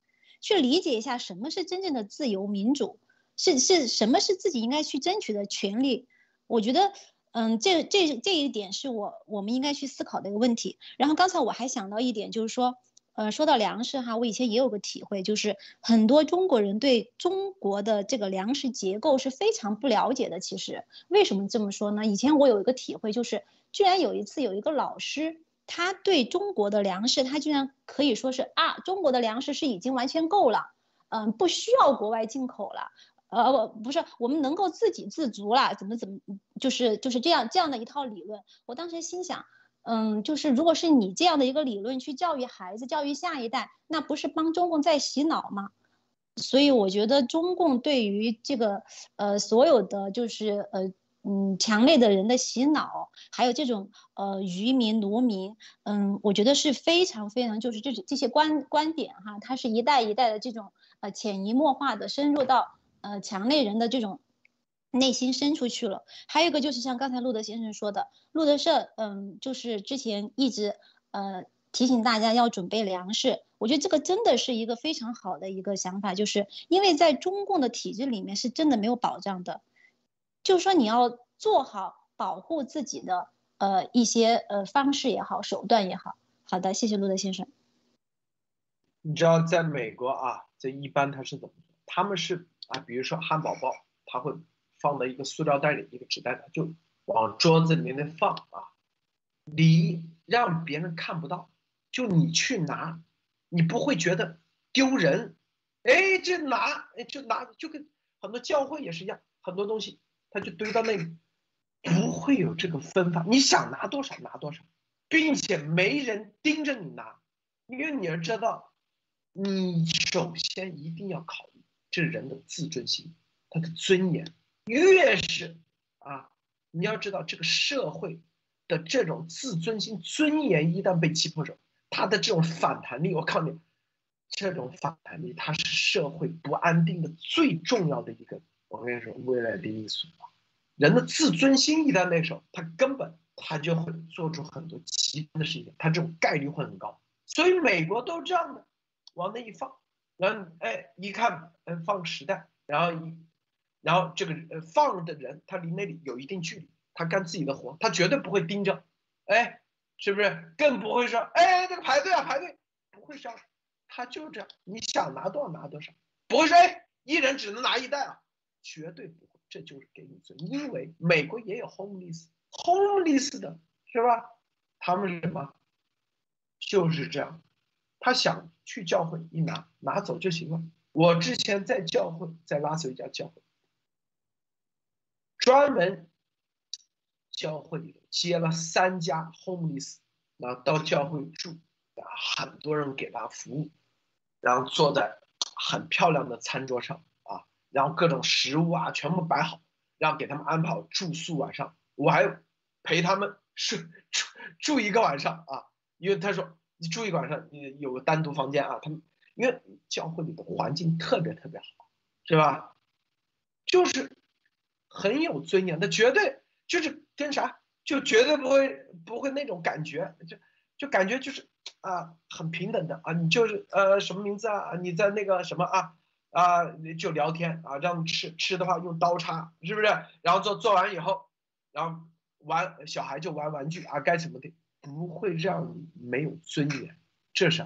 S3: 去理解一下什么是真正的自由民主，是是什么是自己应该去争取的权利？我觉得。嗯，这这这一点是我我们应该去思考的一个问题。然后刚才我还想到一点，就是说，呃，说到粮食哈，我以前也有个体会，就是很多中国人对中国的这个粮食结构是非常不了解的。其实为什么这么说呢？以前我有一个体会，就是居然有一次有一个老师，他对中国的粮食，他居然可以说是啊，中国的粮食是已经完全够了，嗯，不需要国外进口了。呃，不不是，我们能够自给自足了，怎么怎么，就是就是这样这样的一套理论。我当时心想，嗯，就是如果是你这样的一个理论去教育孩子、教育下一代，那不是帮中共在洗脑吗？所以我觉得中共对于这个呃所有的就是呃嗯强烈的人的洗脑，还有这种呃愚民奴民，嗯，我觉得是非常非常就是这这些观观点哈，它是一代一代的这种呃潜移默化的深入到。呃，强烈人的这种内心深处去了。还有一个就是像刚才路德先生说的，路德社，嗯，就是之前一直呃提醒大家要准备粮食。我觉得这个真的是一个非常好的一个想法，就是因为在中共的体制里面是真的没有保障的，就是说你要做好保护自己的呃一些呃方式也好，手段也好。好的，谢谢路德先生。
S1: 你知道在美国啊，这一般他是怎么？他们是。啊，比如说汉堡包，他会放在一个塑料袋里，一个纸袋里，就往桌子里面放啊，你让别人看不到，就你去拿，你不会觉得丢人，哎，这拿，哎，就拿，就跟很多教会也是一样，很多东西他就堆到那里，不会有这个分发，你想拿多少拿多少，并且没人盯着你拿，因为你要知道，你首先一定要考。是人的自尊心，他的尊严，越是啊，你要知道这个社会的这种自尊心、尊严一旦被击破者，他的这种反弹力，我告你，这种反弹力，它是社会不安定的最重要的一个，我跟你说，未来的因素。人的自尊心一旦那时候，他根本他就会做出很多极端的事情，他这种概率会很高。所以美国都这样的，往那一放。然后哎，一看，嗯，放十袋，然后一，然后这个呃放的人，他离那里有一定距离，他干自己的活，他绝对不会盯着，哎，是不是？更不会说，哎，这个排队啊，排队，不会这样，他就这样，你想拿多少拿多少，不会说，哎，一人只能拿一袋啊，绝对不会，这就是给你尊，因为美国也有 homeless，homeless 的是吧？他们是什么？就是这样。他想去教会一拿拿走就行了。我之前在教会，在拉斯维加教会，专门教会里接了三家 homeless，然后到教会住，然后很多人给他服务，然后坐在很漂亮的餐桌上啊，然后各种食物啊全部摆好，然后给他们安排好住宿晚上，我还陪他们睡住住一个晚上啊，因为他说。你住一晚上，你有个单独房间啊。他们因为教会里的环境特别特别好，是吧？就是很有尊严，他绝对就是跟啥，就绝对不会不会那种感觉，就就感觉就是啊很平等的啊，你就是呃什么名字啊？你在那个什么啊啊就聊天啊，让吃吃的话用刀叉，是不是？然后做做完以后，然后玩小孩就玩玩具啊，该怎么的不会让你没有尊严，这是。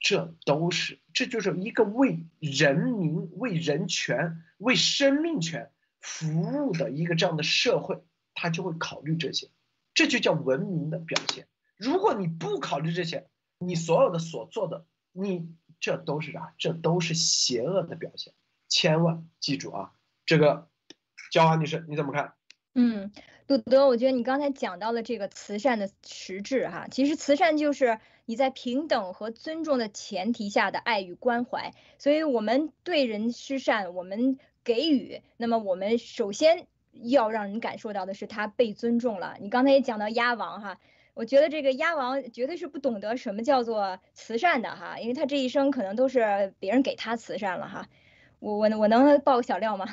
S1: 这都是，这就是一个为人民、为人权、为生命权服务的一个这样的社会，他就会考虑这些，这就叫文明的表现。如果你不考虑这些，你所有的所做的，你这都是啥？这都是邪恶的表现。千万记住啊！这个，焦华女士你怎么看？
S4: 嗯，杜德，我觉得你刚才讲到了这个慈善的实质哈，其实慈善就是。你在平等和尊重的前提下的爱与关怀，所以我们对人施善，我们给予，那么我们首先要让人感受到的是他被尊重了。你刚才也讲到鸭王哈，我觉得这个鸭王绝对是不懂得什么叫做慈善的哈，因为他这一生可能都是别人给他慈善了哈。我我我能爆个小料吗？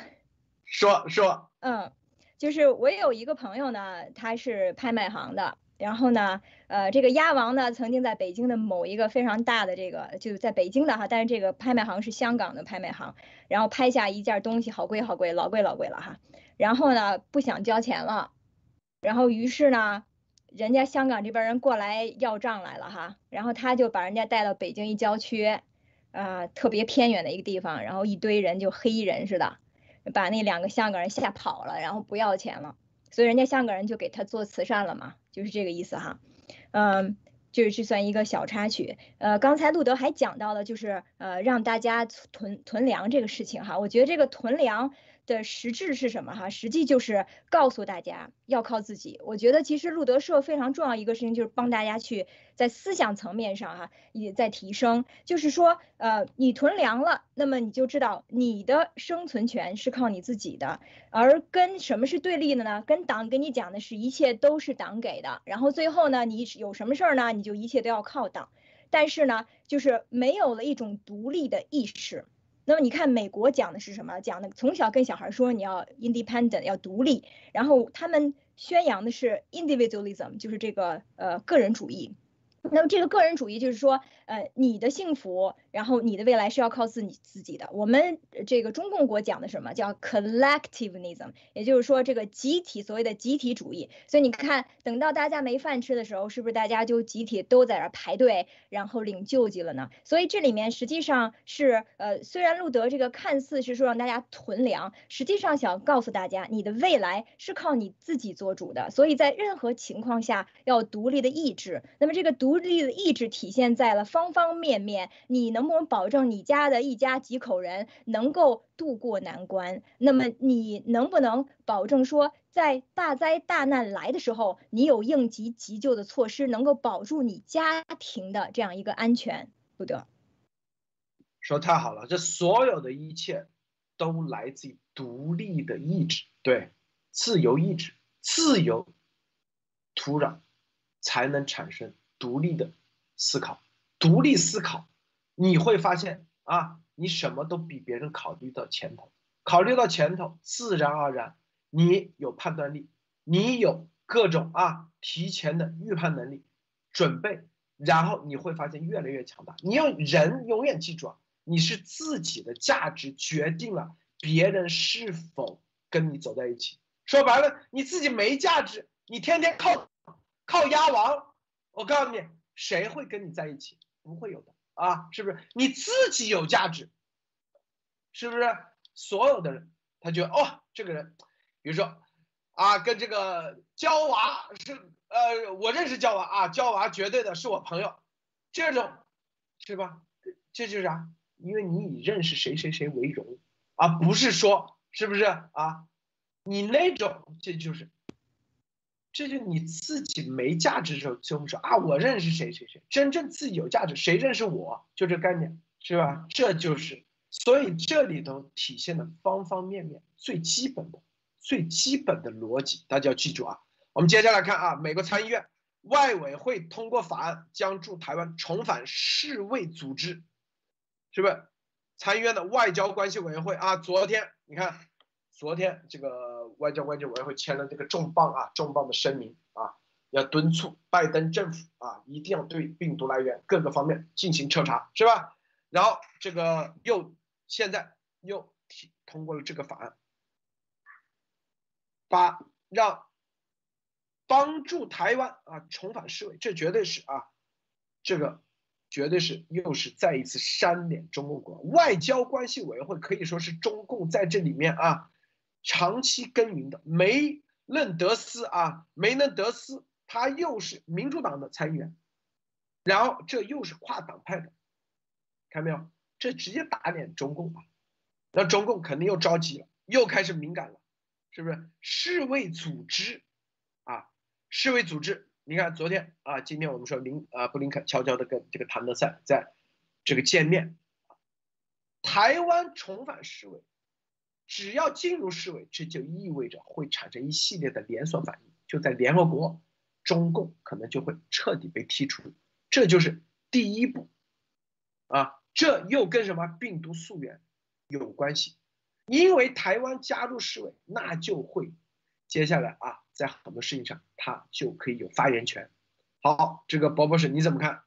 S1: 说说，
S4: 嗯，就是我有一个朋友呢，他是拍卖行的。然后呢，呃，这个鸭王呢，曾经在北京的某一个非常大的这个，就在北京的哈，但是这个拍卖行是香港的拍卖行，然后拍下一件东西，好贵好贵，老贵老贵了哈。然后呢，不想交钱了，然后于是呢，人家香港这边人过来要账来了哈，然后他就把人家带到北京一郊区，啊，特别偏远的一个地方，然后一堆人就黑衣人似的，把那两个香港人吓跑了，然后不要钱了。所以人家香港人就给他做慈善了嘛，就是这个意思哈，嗯，就是这算一个小插曲。呃，刚才路德还讲到了，就是呃让大家囤囤粮这个事情哈，我觉得这个囤粮。的实质是什么哈？实际就是告诉大家要靠自己。我觉得其实路德社非常重要一个事情就是帮大家去在思想层面上哈也在提升。就是说，呃，你囤粮了，那么你就知道你的生存权是靠你自己的。而跟什么是对立的呢？跟党跟你讲的是一切都是党给的。然后最后呢，你有什么事儿呢？你就一切都要靠党。但是呢，就是没有了一种独立的意识。那么你看，美国讲的是什么？讲的从小跟小孩说你要 independent，要独立，然后他们宣扬的是 individualism，就是这个呃个人主义。那么这个个人主义就是说，呃，你的幸福，然后你的未来是要靠自己自己的。我们这个中共国讲的什么叫 collectivism，也就是说这个集体所谓的集体主义。所以你看，等到大家没饭吃的时候，是不是大家就集体都在这排队，然后领救济了呢？所以这里面实际上是，呃，虽然路德这个看似是说让大家囤粮，实际上想告诉大家，你的未来是靠你自己做主的。所以在任何情况下要独立的意志。那么这个独立的意志体现在了方方面面。你能不能保证你家的一家几口人能够渡过难关？那么你能不能保证说，在大灾大难来的时候，你有应急急救的措施，能够保住你家庭的这样一个安全？不得，
S1: 说太好了，这所有的一切都来自于独立的意志，对，自由意志，自由土壤才能产生。独立的思考，独立思考，你会发现啊，你什么都比别人考虑到前头，考虑到前头，自然而然，你有判断力，你有各种啊提前的预判能力，准备，然后你会发现越来越强大。你要人永远记住啊，你是自己的价值决定了别人是否跟你走在一起。说白了，你自己没价值，你天天靠靠鸭王。我告诉你，谁会跟你在一起？不会有的啊，是不是？你自己有价值，是不是？所有的人，他觉得哦，这个人，比如说啊，跟这个娇娃是呃，我认识娇娃啊，娇娃绝对的是我朋友，这种是吧？这就是啥？因为你以认识谁谁谁为荣，而不是说是不是啊？你那种这就是。这就你自己没价值的时候，就会说啊，我认识谁谁谁，真正自己有价值，谁认识我，就这概念，是吧？这就是，所以这里头体现的方方面面，最基本的、最基本的逻辑，大家要记住啊。我们接下来看啊，美国参议院外委会通过法案，将驻台湾重返世卫组织，是不是？参议院的外交关系委员会啊，昨天你看。昨天这个外交关系委员会签了这个重磅啊重磅的声明啊，要敦促拜登政府啊，一定要对病毒来源各个方面进行彻查，是吧？然后这个又现在又提通过了这个法案，把让帮助台湾啊重返世卫，这绝对是啊，这个绝对是又是再一次扇脸中共国。外交关系委员会可以说是中共在这里面啊长期耕耘的梅嫩德斯啊梅嫩德斯。他又是民主党的参议员，然后这又是跨党派的，看到没有？这直接打脸中共啊！那中共肯定又着急了，又开始敏感了，是不是？世卫组织啊，世卫组织，你看昨天啊，今天我们说林啊布林肯悄悄的跟这个谭德赛在这个见面，台湾重返世卫，只要进入世卫，这就意味着会产生一系列的连锁反应，就在联合国。中共可能就会彻底被剔除，这就是第一步，啊，这又跟什么病毒溯源有关系？因为台湾加入世卫，那就会接下来啊，在很多事情上，他就可以有发言权。好，这个博博士你怎么看？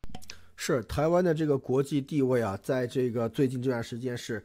S2: 是台湾的这个国际地位啊，在这个最近这段时间是。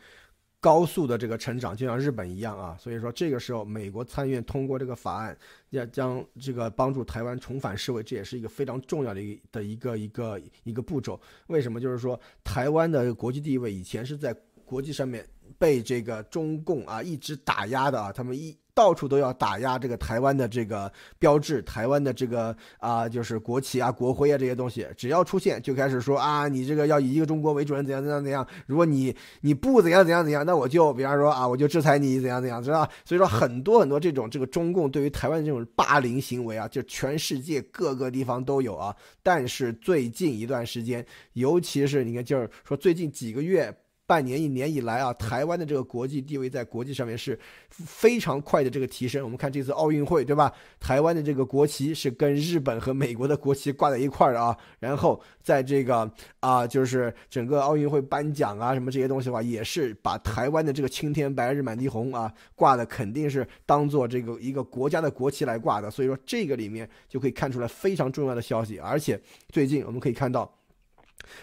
S2: 高速的这个成长，就像日本一样啊，所以说这个时候美国参议院通过这个法案，要将这个帮助台湾重返世卫，这也是一个非常重要的一的一个一个一个步骤。为什么？就是说台湾的国际地位以前是在国际上面被这个中共啊一直打压的啊，他们一。到处都要打压这个台湾的这个标志，台湾的这个啊，就是国旗啊、国徽啊这些东西，只要出现就开始说啊，你这个要以一个中国为准，怎样怎样怎样。如果你你不怎样怎样怎样，那我就比方说啊，我就制裁你怎样怎样，知道吧？所以说很多很多这种这个中共对于台湾的这种霸凌行为啊，就全世界各个地方都有啊。但是最近一段时间，尤其是你看，就是说最近几个月。半年一年以来啊，台湾的这个国际地位在国际上面是非常快的这个提升。我们看这次奥运会，对吧？台湾的这个国旗是跟日本和美国的国旗挂在一块儿的啊。然后在这个啊，就是整个奥运会颁奖啊，什么这些东西的话，也是把台湾的这个青天白日满地红啊挂的，肯定是当做这个一个国家的国旗来挂的。所以说，这个里面就可以看出来非常重要的消息。而且最近我们可以看到。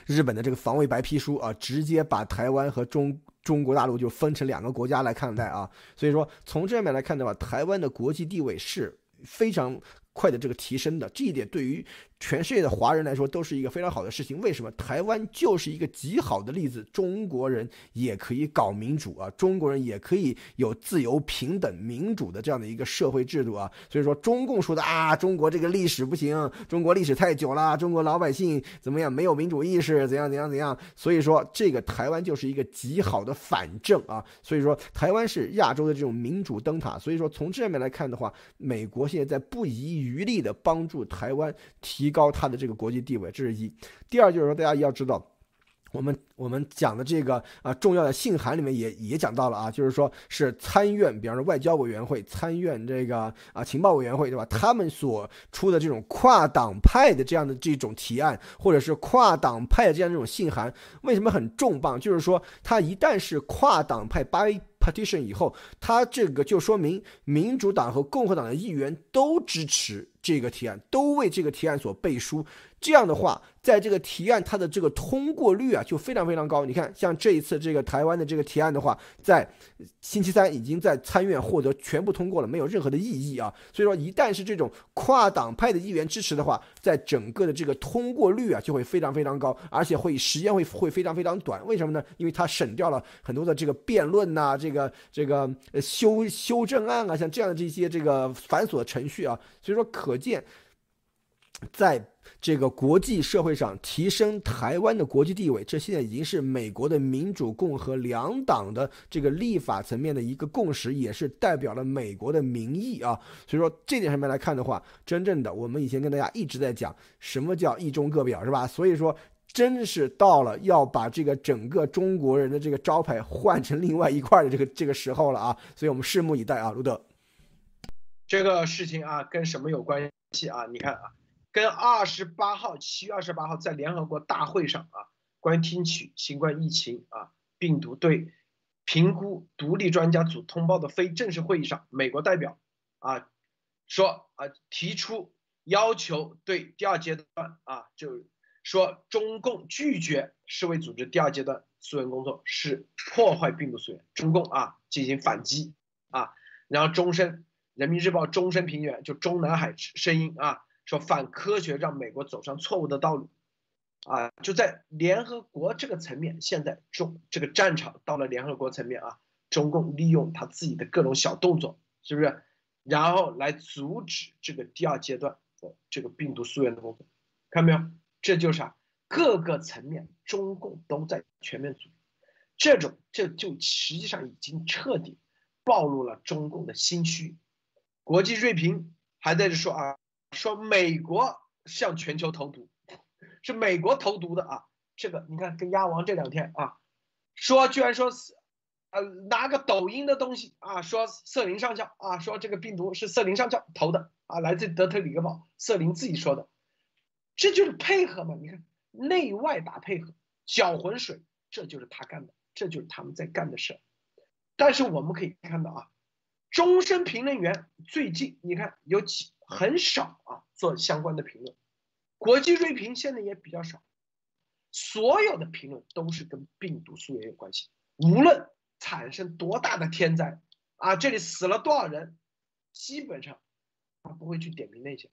S2: 日本的这个防卫白皮书啊，直接把台湾和中中国大陆就分成两个国家来看待啊，所以说从这面来看的话，台湾的国际地位是非常快的这个提升的，这一点对于。全世界的华人来说都是一个非常好的事情。为什么台湾就是一个极好的例子？中国人也可以搞民主啊，中国人也可以有自由、平等、民主的这样的一个社会制度啊。所以说，中共说的啊，中国这个历史不行，中国历史太久了，中国老百姓怎么样没有民主意识，怎样怎样怎样。所以说，这个台湾就是一个极好的反证啊。所以说，台湾是亚洲的这种民主灯塔。所以说，从这面来看的话，美国现在在不遗余力的帮助台湾提。提高它的这个国际地位，这是一。第二就是说，大家要知道，我们我们讲的这个啊重要的信函里面也也讲到了啊，就是说是参院，比方说外交委员会、参院这个啊情报委员会，对吧？他们所出的这种跨党派的这样的这种提案，或者是跨党派的这样这种信函，为什么很重磅？就是说，它一旦是跨党派 by 以后，他这个就说明民主党和共和党的议员都支持。这个提案都为这个提案所背书，这样的话，在这个提案它的这个通过率啊就非常非常高。你看，像这一次这个台湾的这个提案的话，在星期三已经在参院获得全部通过了，没有任何的异议啊。所以说，一旦是这种跨党派的议员支持的话，在整个的这个通过率啊就会非常非常高，而且会时间会会非常非常短。为什么呢？因为它省掉了很多的这个辩论呐，这个这个修修正案啊，像这样的这些这个繁琐程序啊，所以说。可见，在这个国际社会上提升台湾的国际地位，这现在已经是美国的民主共和两党的这个立法层面的一个共识，也是代表了美国的民意啊。所以说这点上面来看的话，真正的我们以前跟大家一直在讲什么叫一中各表，是吧？所以说，真是到了要把这个整个中国人的这个招牌换成另外一块的这个这个时候了啊！所以我们拭目以待啊，卢德。
S1: 这个事情啊，跟什么有关系啊？你看啊，跟二十八号，七月二十八号在联合国大会上啊，关于听取新冠疫情啊病毒对评估独立专家组通报的非正式会议上，美国代表啊说啊提出要求对第二阶段啊，就说中共拒绝世卫组织第二阶段溯源工作是破坏病毒溯源，中共啊进行反击啊，然后终身人民日报终身评论就中南海声音啊说反科学让美国走上错误的道路。啊，就在联合国这个层面，现在中这个战场到了联合国层面啊，中共利用他自己的各种小动作，是不是？然后来阻止这个第二阶段的这个病毒溯源的工作，看到没有？这就是啊，各个层面中共都在全面阻，这种这就实际上已经彻底暴露了中共的心虚。国际锐评还在这说啊，说美国向全球投毒。是美国投毒的啊！这个你看，跟鸭王这两天啊，说居然说是，呃，拿个抖音的东西啊，说瑟琳上校啊，说这个病毒是瑟琳上校投的啊，来自德特里克堡，瑟琳自己说的，这就是配合嘛？你看内外打配合，搅浑水，这就是他干的，这就是他们在干的事但是我们可以看到啊，终身评论员最近你看有几很少啊做相关的评论。国际锐评现在也比较少，所有的评论都是跟病毒溯源有关系。无论产生多大的天灾啊，这里死了多少人，基本上他不会去点评那些，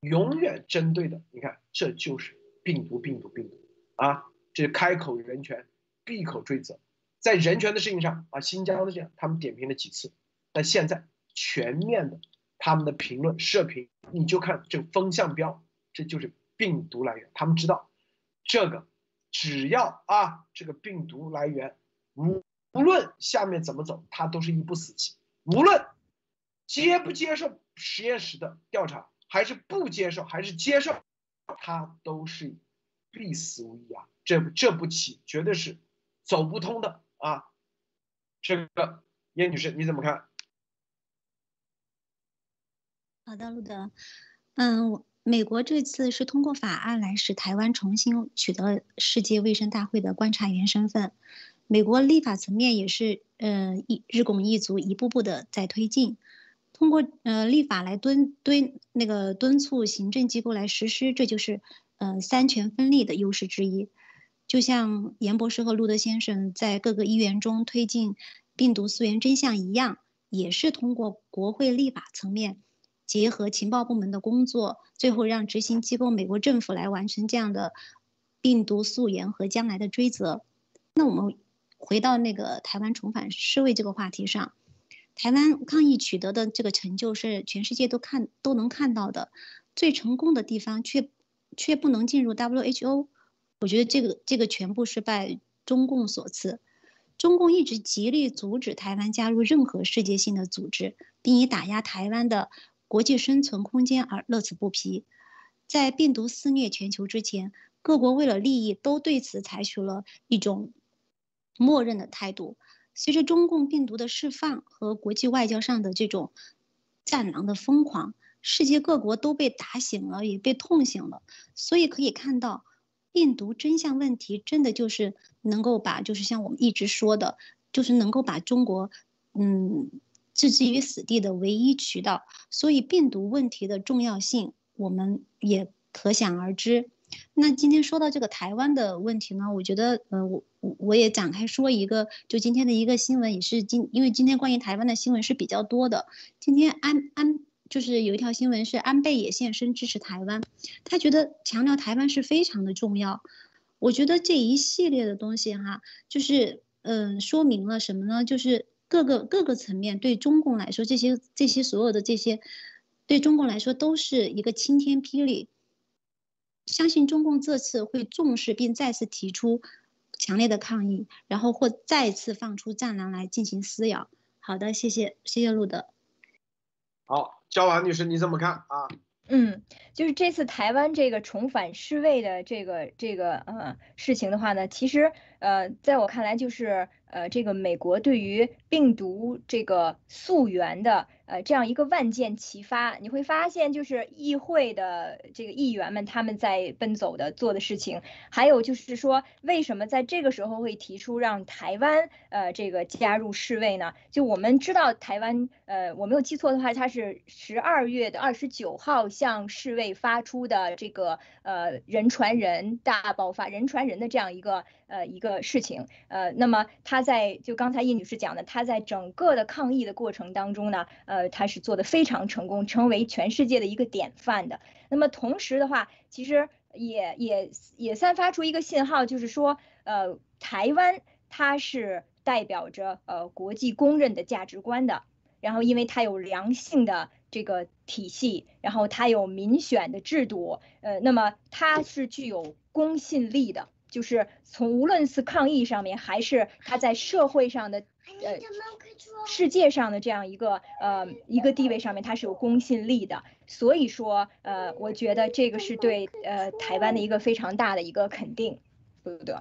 S1: 永远针对的。你看，这就是病毒，病毒，病毒啊！这开口人权，闭口追责。在人权的事情上啊，新疆的这样，他们点评了几次，但现在全面的他们的评论射频，你就看这风向标，这就是。病毒来源，他们知道，这个只要啊，这个病毒来源无无论下面怎么走，它都是一步死棋。无论接不接受实验室的调查，还是不接受，还是接受，它都是必死无疑啊！这这步棋绝对是走不通的啊！这个叶女士你怎么看？
S3: 好的，路德，嗯，我。美国这次是通过法案来使台湾重新取得世界卫生大会的观察员身份。美国立法层面也是，呃，一日拱一卒，一步步的在推进。通过呃立法来敦敦那个敦促行政机构来实施，这就是，呃三权分立的优势之一。就像严博士和路德先生在各个议员中推进病毒溯源真相一样，也是通过国会立法层面。结合情报部门的工作，最后让执行机构美国政府来完成这样的病毒溯源和将来的追责。那我们回到那个台湾重返世卫这个话题上，台湾抗疫取得的这个成就是全世界都看都能看到的，最成功的地方却却不能进入 WHO。我觉得这个这个全部是拜中共所赐。中共一直极力阻止台湾加入任何世界性的组织，并以打压台湾的。国际生存空间而乐此不疲，在病毒肆虐全球之前，各国为了利益都对此采取了一种默认的态度。随着中共病毒的释放和国际外交上的这种战狼的疯狂，世界各国都被打醒了，也被痛醒了。所以可以看到，病毒真相问题真的就是能够把，就是像我们一直说的，就是能够把中国，嗯。置之于死地的唯一渠道，所以病毒问题的重要性我们也可想而知。那今天说到这个台湾的问题呢，我觉得，呃，我我也展开说一个，就今天的一个新闻，也是今因为今天关于台湾的新闻是比较多的。今天安安就是有一条新闻是安倍也现身支持台湾，他觉得强调台湾是非常的重要。我觉得这一系列的东西哈，就是嗯，说明了什么呢？就是。各个各个层面对中共来说，这些这些所有的这些，对中共来说都是一个晴天霹雳。相信中共这次会重视并再次提出强烈的抗议，然后或再次放出战狼来进行撕咬。好的，谢谢谢谢路德。
S1: 好，焦婉女士你怎么看啊？
S4: 嗯，就是这次台湾这个重返世卫的这个这个呃事情的话呢，其实。呃，在我看来，就是呃，这个美国对于病毒这个溯源的。呃，这样一个万箭齐发，你会发现就是议会的这个议员们他们在奔走的做的事情，还有就是说为什么在这个时候会提出让台湾呃这个加入世卫呢？就我们知道台湾呃我没有记错的话，它是十二月的二十九号向世卫发出的这个呃人传人大爆发人传人的这样一个呃一个事情呃，那么他在就刚才叶女士讲的，他在整个的抗疫的过程当中呢。呃，他是做的非常成功，成为全世界的一个典范的。那么同时的话，其实也也也散发出一个信号，就是说，呃，台湾它是代表着呃国际公认的价值观的。然后，因为它有良性的这个体系，然后它有民选的制度，呃，那么它是具有公信力的，就是从无论是抗疫上面，还是他在社会上的。呃，世界上的这样一个呃一个地位上面，他是有公信力的，所以说呃，我觉得这个是对呃台湾的一个非常大的一个肯定，对不对？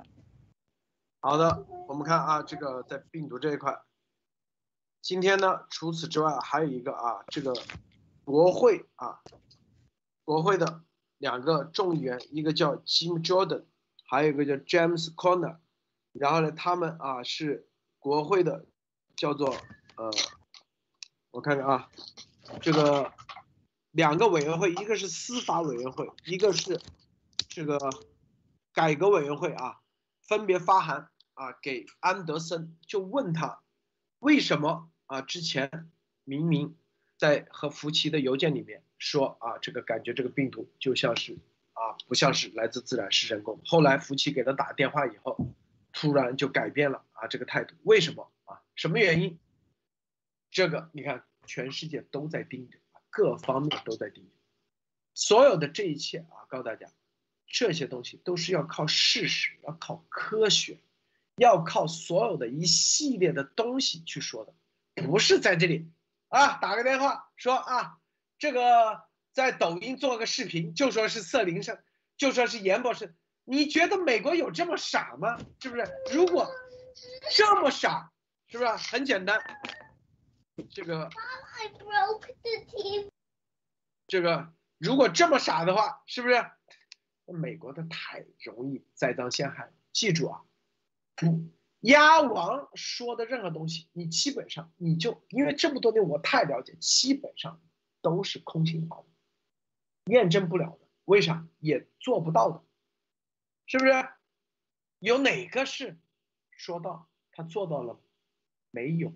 S1: 好的，我们看啊，这个在病毒这一块，今天呢，除此之外还有一个啊，这个国会啊，国会的两个众议员，一个叫 Jim Jordan，还有一个叫 James Corner，然后呢，他们啊是。国会的叫做呃，我看看啊，这个两个委员会，一个是司法委员会，一个是这个改革委员会啊，分别发函啊给安德森，就问他为什么啊之前明明在和福奇的邮件里面说啊这个感觉这个病毒就像是啊不像是来自自然是人工，后来福奇给他打电话以后。突然就改变了啊，这个态度为什么啊？什么原因？这个你看，全世界都在盯着，各方面都在盯着，所有的这一切啊，告诉大家，这些东西都是要靠事实，要靠科学，要靠所有的一系列的东西去说的，不是在这里啊打个电话说啊，这个在抖音做个视频就说是色林生，就说是严博士。你觉得美国有这么傻吗？是不是？如果这么傻，是不是很简单？这个这个如果这么傻的话，是不是？美国的太容易栽赃陷害。记住啊，不，鸭王说的任何东西，你基本上你就因为这么多年我太了解，基本上都是空心话，验证不了的。为啥？也做不到的。是不是有哪个是说到他做到了没有？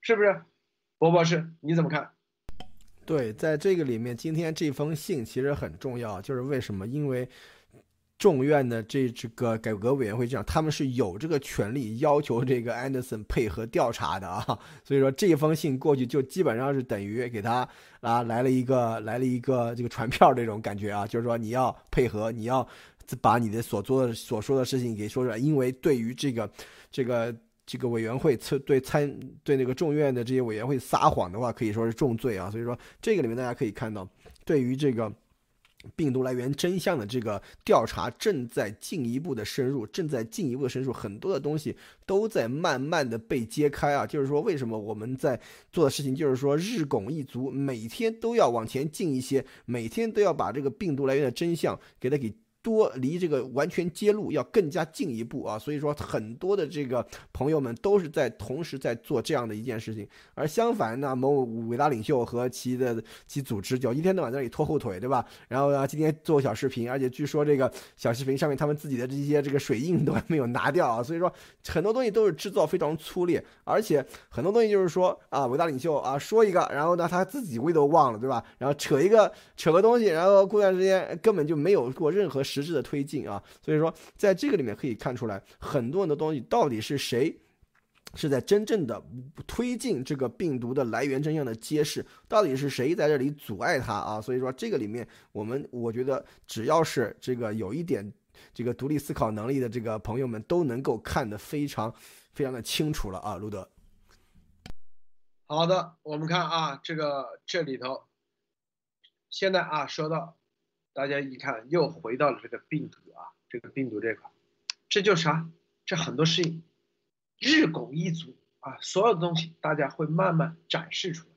S1: 是不是，博博士你怎么看？
S2: 对，在这个里面，今天这封信其实很重要，就是为什么？因为众院的这这个改革委员会这样，他们是有这个权利要求这个安德森配合调查的啊。所以说这封信过去就基本上是等于给他啊来了一个来了一个这个传票这种感觉啊，就是说你要配合，你要。把你的所做的、所说的事情给说出来，因为对于这个、这个、这个委员会参对参对那个众院的这些委员会撒谎的话，可以说是重罪啊。所以说，这个里面大家可以看到，对于这个病毒来源真相的这个调查正在进一步的深入，正在进一步的深入，很多的东西都在慢慢的被揭开啊。就是说，为什么我们在做的事情，就是说日拱一卒，每天都要往前进一些，每天都要把这个病毒来源的真相给它给。多离这个完全揭露要更加进一步啊，所以说很多的这个朋友们都是在同时在做这样的一件事情，而相反呢，某伟大领袖和其的其组织就一天到晚在那里拖后腿，对吧？然后呢，今天做小视频，而且据说这个小视频上面他们自己的这些这个水印都还没有拿掉啊，所以说很多东西都是制造非常粗劣，而且很多东西就是说啊，伟大领袖啊说一个，然后呢他自己味都忘了，对吧？然后扯一个扯个东西，然后过段时间根本就没有过任何实。实质的推进啊，所以说在这个里面可以看出来，很多的东西到底是谁是在真正的推进这个病毒的来源真相的揭示，到底是谁在这里阻碍它啊？所以说这个里面，我们我觉得只要是这个有一点这个独立思考能力的这个朋友们，都能够看得非常非常的清楚了啊，路德。
S1: 好的，我们看啊，这个这里头现在啊说到。大家一看，又回到了这个病毒啊，这个病毒这块，这就啥？这很多事情日拱一卒啊，所有的东西大家会慢慢展示出来。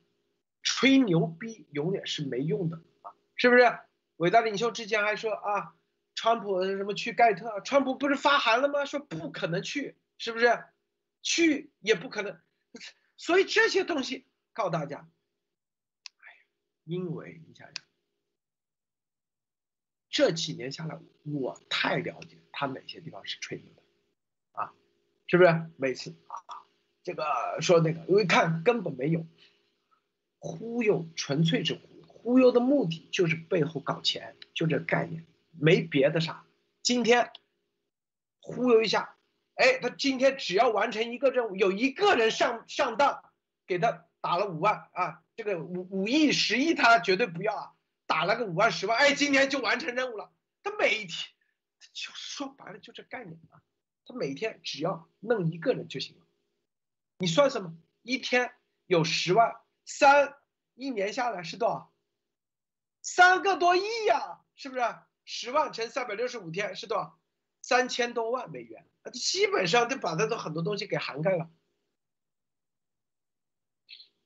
S1: 吹牛逼永远是没用的啊，是不是？伟大领袖之前还说啊，川普什么去盖特，川普不是发函了吗？说不可能去，是不是？去也不可能。所以这些东西告诉大家，哎呀，因为你想想，这几年下来，我太了解他哪些地方是吹牛的，啊，是不是？每次啊，这个说那个，因为看根本没有。忽悠纯粹是忽悠，忽悠的目的就是背后搞钱，就这概念，没别的啥。今天忽悠一下，哎，他今天只要完成一个任务，有一个人上上当，给他打了五万啊，这个五五亿十亿他绝对不要啊，打了个五万十万，哎，今天就完成任务了。他每天就说白了就这概念啊，他每天只要弄一个人就行了。你算什么？一天有十万。三一年下来是多少？三个多亿呀，是不是？十万乘三百六十五天是多少？三千多万美元，基本上就把他的很多东西给涵盖了。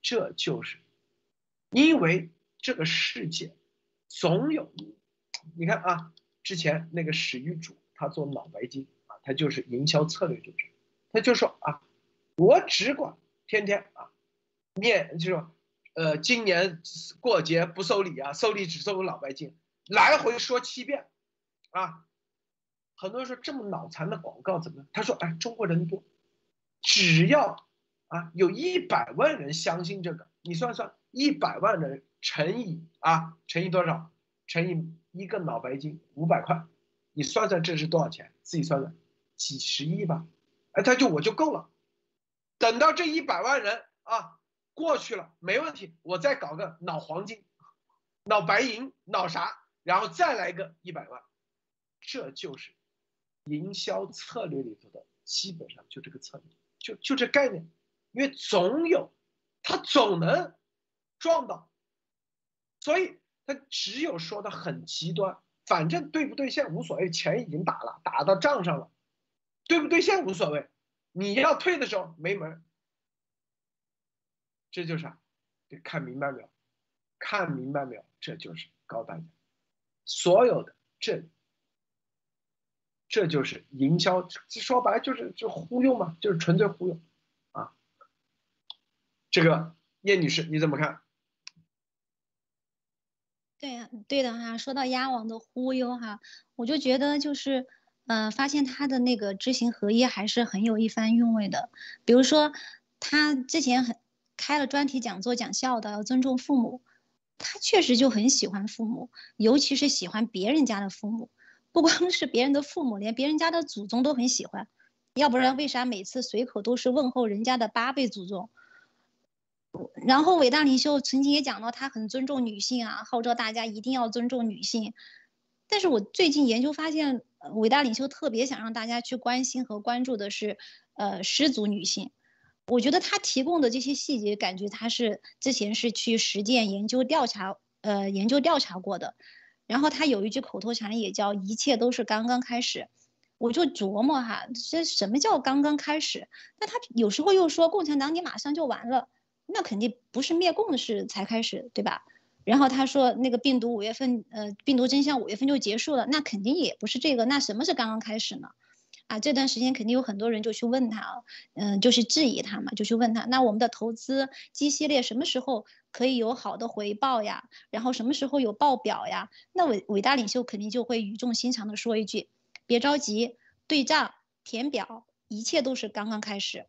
S1: 这就是，因为这个世界总有，你看啊，之前那个史玉柱他做脑白金啊，他就是营销策略就是，他就说啊，我只管天天啊。面就是，呃，今年过节不收礼啊，收礼只收个脑白金，来回说七遍，啊，很多人说这么脑残的广告怎么？他说，哎，中国人多，只要啊有一百万人相信这个，你算算，一百万人乘以啊乘以多少？乘以一个脑白金五百块，你算算这是多少钱？自己算算，几十亿吧，哎，他就我就够了，等到这一百万人啊。过去了没问题，我再搞个脑黄金、脑白银、脑啥，然后再来个一百万，这就是营销策略里头的，基本上就这个策略，就就这概念，因为总有，他总能撞到，所以他只有说的很极端，反正兑不兑现无所谓，钱已经打了，打到账上了，兑不兑现无所谓，你要退的时候没门。这就是啥？得看明白没有？看明白没有？这就是告大家，所有的这，这就是营销，说白了就是就忽悠嘛，就是纯粹忽悠啊。这个叶女士你怎么看？
S3: 对呀，对的哈。说到鸭王的忽悠哈，我就觉得就是，嗯，发现他的那个知行合一还是很有一番韵味的。比如说他之前很。开了专题讲座讲孝道，要尊重父母。他确实就很喜欢父母，尤其是喜欢别人家的父母，不光是别人的父母，连别人家的祖宗都很喜欢。要不然为啥每次随口都是问候人家的八辈祖宗？然后伟大领袖曾经也讲到，他很尊重女性啊，号召大家一定要尊重女性。但是我最近研究发现，伟大领袖特别想让大家去关心和关注的是，呃，失足女性。我觉得他提供的这些细节，感觉他是之前是去实践研究调查，呃，研究调查过的。然后他有一句口头禅，也叫“一切都是刚刚开始”。我就琢磨哈，这什么叫刚刚开始？那他有时候又说共产党你马上就完了，那肯定不是灭共的事才开始，对吧？然后他说那个病毒五月份，呃，病毒真相五月份就结束了，那肯定也不是这个。那什么是刚刚开始呢？啊，这段时间肯定有很多人就去问他，嗯，就是质疑他嘛，就去问他，那我们的投资基系列什么时候可以有好的回报呀？然后什么时候有报表呀？那伟伟大领袖肯定就会语重心长的说一句，别着急，对账填表，一切都是刚刚开始。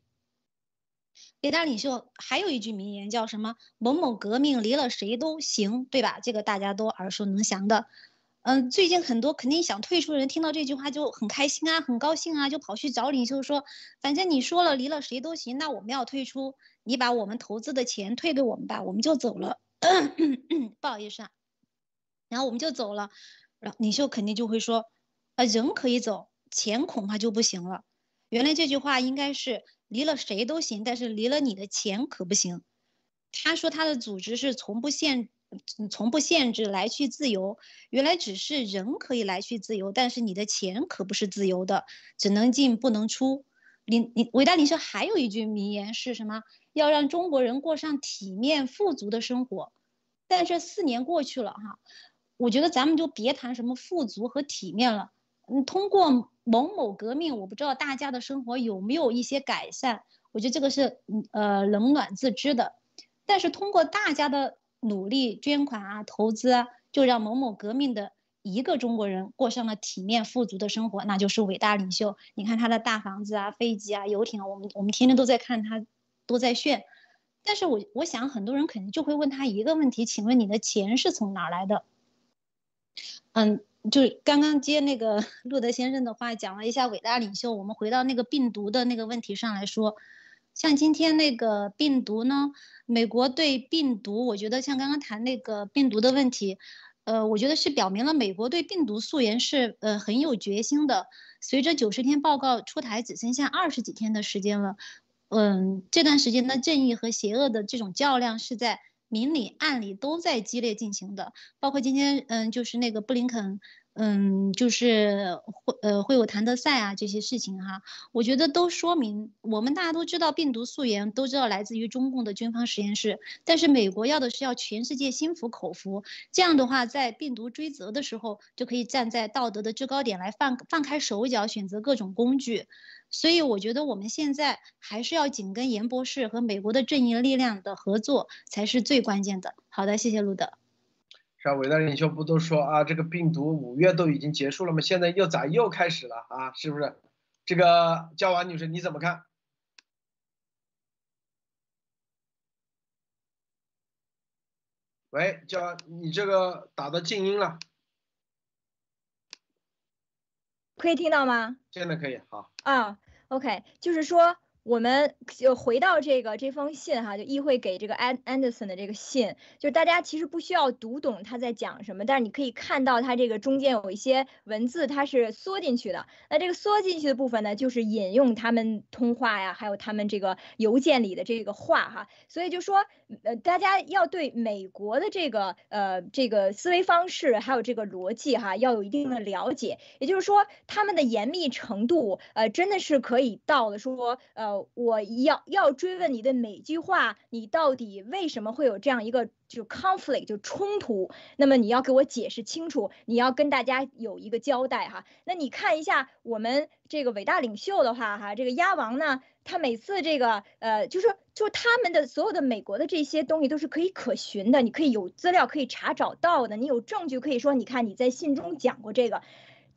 S3: 伟大领袖还有一句名言叫什么？某某革命离了谁都行，对吧？这个大家都耳熟能详的。嗯，最近很多肯定想退出的人听到这句话就很开心啊，很高兴啊，就跑去找领袖说，反正你说了离了谁都行，那我们要退出，你把我们投资的钱退给我们吧，我们就走了。不好意思啊，然后我们就走了，然后领袖肯定就会说，呃，人可以走，钱恐怕就不行了。原来这句话应该是离了谁都行，但是离了你的钱可不行。他说他的组织是从不限从不限制来去自由，原来只是人可以来去自由，但是你的钱可不是自由的，只能进不能出。领领伟大领袖还有一句名言是什么？要让中国人过上体面富足的生活。但这四年过去了哈，我觉得咱们就别谈什么富足和体面了。嗯，通过某某革命，我不知道大家的生活有没有一些改善。我觉得这个是呃冷暖自知的。但是通过大家的努力捐款啊、投资啊，就让某某革命的一个中国人过上了体面富足的生活，那就是伟大领袖。你看他的大房子啊、飞机啊、游艇啊，我们我们天天都在看他，都在炫。但是我我想很多人肯定就会问他一个问题：请问你的钱是从哪来的？嗯，就是刚刚接那个 路德先生的话，讲了一下伟大领袖。我们回到那个病毒的那个问题上来说，像今天那个病毒呢？美国对病毒，我觉得像刚刚谈那个病毒的问题，呃，我觉得是表明了美国对病毒溯源是呃很有决心的。随着九十天报告出台，只剩下二十几天的时间了，嗯，这段时间的正义和邪恶的这种较量是在明里暗里都在激烈进行的。包括今天，嗯，就是那个布林肯。嗯，就是会呃会有谭德赛啊这些事情哈，我觉得都说明我们大家都知道病毒溯源，都知道来自于中共的军方实验室，但是美国要的是要全世界心服口服，这样的话在病毒追责的时候就可以站在道德的制高点来放放开手脚，选择各种工具，所以我觉得我们现在还是要紧跟严博士和美国的正义力量的合作才是最关键的。好的，谢谢路德。
S1: 伟大领袖不都说啊，这个病毒五月都已经结束了吗？现在又咋又开始了啊？是不是？这个焦婉女士你怎么看？喂，焦，你这个打的静音了，
S4: 可以听到吗？
S1: 现在可以，好。
S4: 啊，OK，就是说。我们就回到这个这封信哈，就议会给这个安安德森的这个信，就大家其实不需要读懂他在讲什么，但是你可以看到他这个中间有一些文字，它是缩进去的。那这个缩进去的部分呢，就是引用他们通话呀，还有他们这个邮件里的这个话哈。所以就说，呃，大家要对美国的这个呃这个思维方式还有这个逻辑哈，要有一定的了解。也就是说，他们的严密程度，呃，真的是可以到了说，呃。我要要追问你的每句话，你到底为什么会有这样一个就 conflict 就冲突？那么你要给我解释清楚，你要跟大家有一个交代哈。那你看一下我们这个伟大领袖的话哈，这个鸭王呢，他每次这个呃，就是就他们的所有的美国的这些东西都是可以可循的，你可以有资料可以查找到的，你有证据可以说，你看你在信中讲过这个。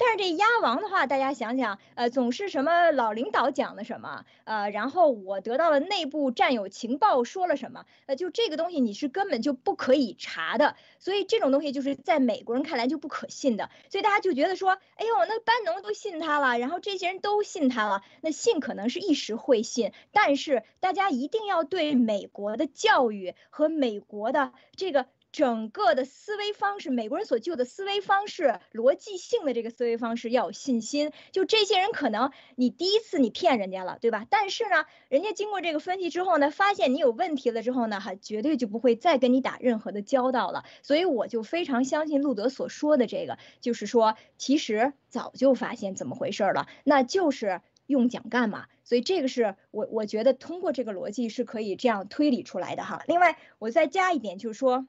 S4: 但是这鸭王的话，大家想想，呃，总是什么老领导讲的什么，呃，然后我得到了内部战友情报说了什么，呃，就这个东西你是根本就不可以查的，所以这种东西就是在美国人看来就不可信的，所以大家就觉得说，哎呦，那班农都信他了，然后这些人都信他了，那信可能是一时会信，但是大家一定要对美国的教育和美国的这个。整个的思维方式，美国人所具有的思维方式，逻辑性的这个思维方式要有信心。就这些人，可能你第一次你骗人家了，对吧？但是呢，人家经过这个分析之后呢，发现你有问题了之后呢，哈，绝对就不会再跟你打任何的交道了。所以我就非常相信路德所说的这个，就是说，其实早就发现怎么回事了，那就是用蒋干嘛。所以这个是我我觉得通过这个逻辑是可以这样推理出来的哈。另外，我再加一点，就是说。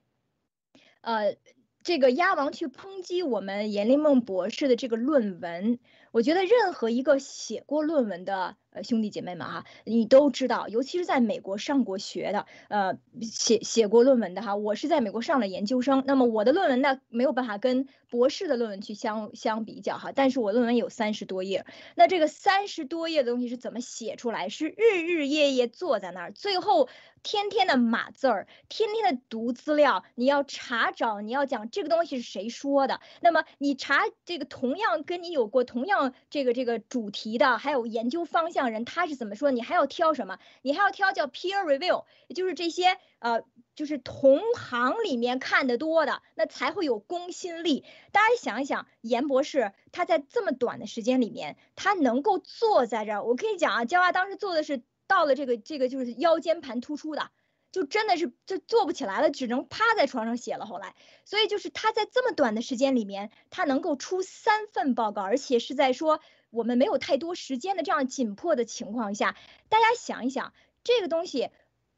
S4: 呃，这个鸭王去抨击我们严立梦博士的这个论文，我觉得任何一个写过论文的。呃，兄弟姐妹们哈，你都知道，尤其是在美国上过学的，呃，写写过论文的哈，我是在美国上了研究生，那么我的论文呢，没有办法跟博士的论文去相相比较哈，但是我论文有三十多页，那这个三十多页的东西是怎么写出来？是日日夜夜坐在那儿，最后天天的码字儿，天天的读资料，你要查找，你要讲这个东西是谁说的，那么你查这个同样跟你有过同样这个这个主题的，还有研究方向。人他是怎么说？你还要挑什么？你还要挑叫 peer review，就是这些呃，就是同行里面看得多的，那才会有公信力。大家想一想，严博士他在这么短的时间里面，他能够坐在这儿，我可以讲啊，焦娃当时做的是到了这个这个就是腰间盘突出的，就真的是就坐不起来了，只能趴在床上写了。后来，所以就是他在这么短的时间里面，他能够出三份报告，而且是在说我们没有太多时间的这样紧迫的情况下，大家想一想，这个东西，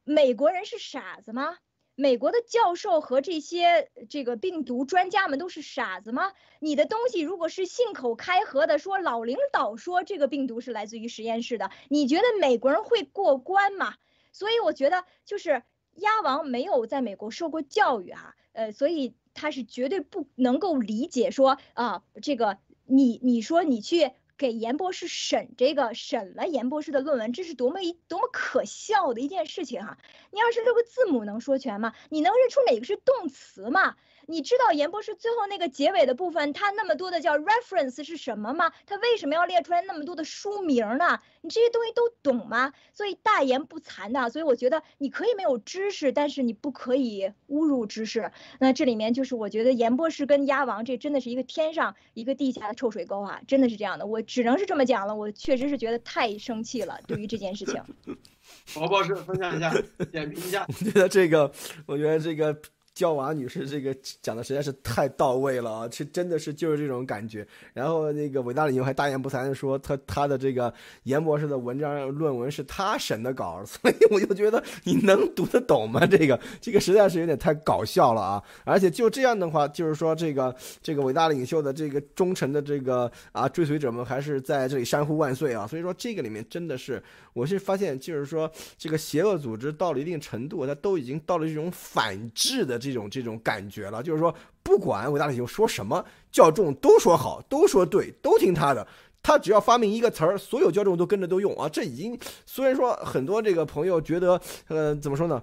S4: 美国人是傻子吗？美国的教授和这些这个病毒专家们都是傻子吗？你的东西如果是信口开河的说老领导说这个病毒是来自于实验室的，你觉得美国人会过关吗？所以我觉得就是鸭王没有在美国受过教育啊，呃，所以他是绝对不能够理解说啊这个你你说你去。给严博士审这个审了严博士的论文，这是多么一多么可笑的一件事情哈！你要是六个字母能说全吗？你能认出哪个是动词吗？你知道严博士最后那个结尾的部分，他那么多的叫 reference 是什么吗？他为什么要列出来那么多的书名呢？你这些东西都懂吗？所以大言不惭的，所以我觉得你可以没有知识，但是你不可以侮辱知识。那这里面就是我觉得严博士跟鸭王这真的是一个天上一个地下的臭水沟啊，真的是这样的。我只能是这么讲了，我确实是觉得太生气了，对于这件事情。
S1: 王博士分享一下，点评一下。
S2: 我觉得这个，我觉得这个。焦娃女士这个 讲的实在是太到位了啊，这真的是就是这种感觉。然后那个伟大领袖还大言不惭的说，他他的这个严博士的文章论文是他审的稿，所以我就觉得你能读得懂吗？这个这个实在是有点太搞笑了啊！而且就这样的话，就是说这个这个伟大领袖的这个忠诚的这个啊追随者们还是在这里山呼万岁啊！所以说这个里面真的是，我是发现就是说这个邪恶组织到了一定程度，它都已经到了这种反制的。这种这种感觉了，就是说，不管伟大领袖说什么，教众都说好，都说对，都听他的。他只要发明一个词儿，所有教众都跟着都用啊。这已经虽然说很多这个朋友觉得，呃，怎么说呢？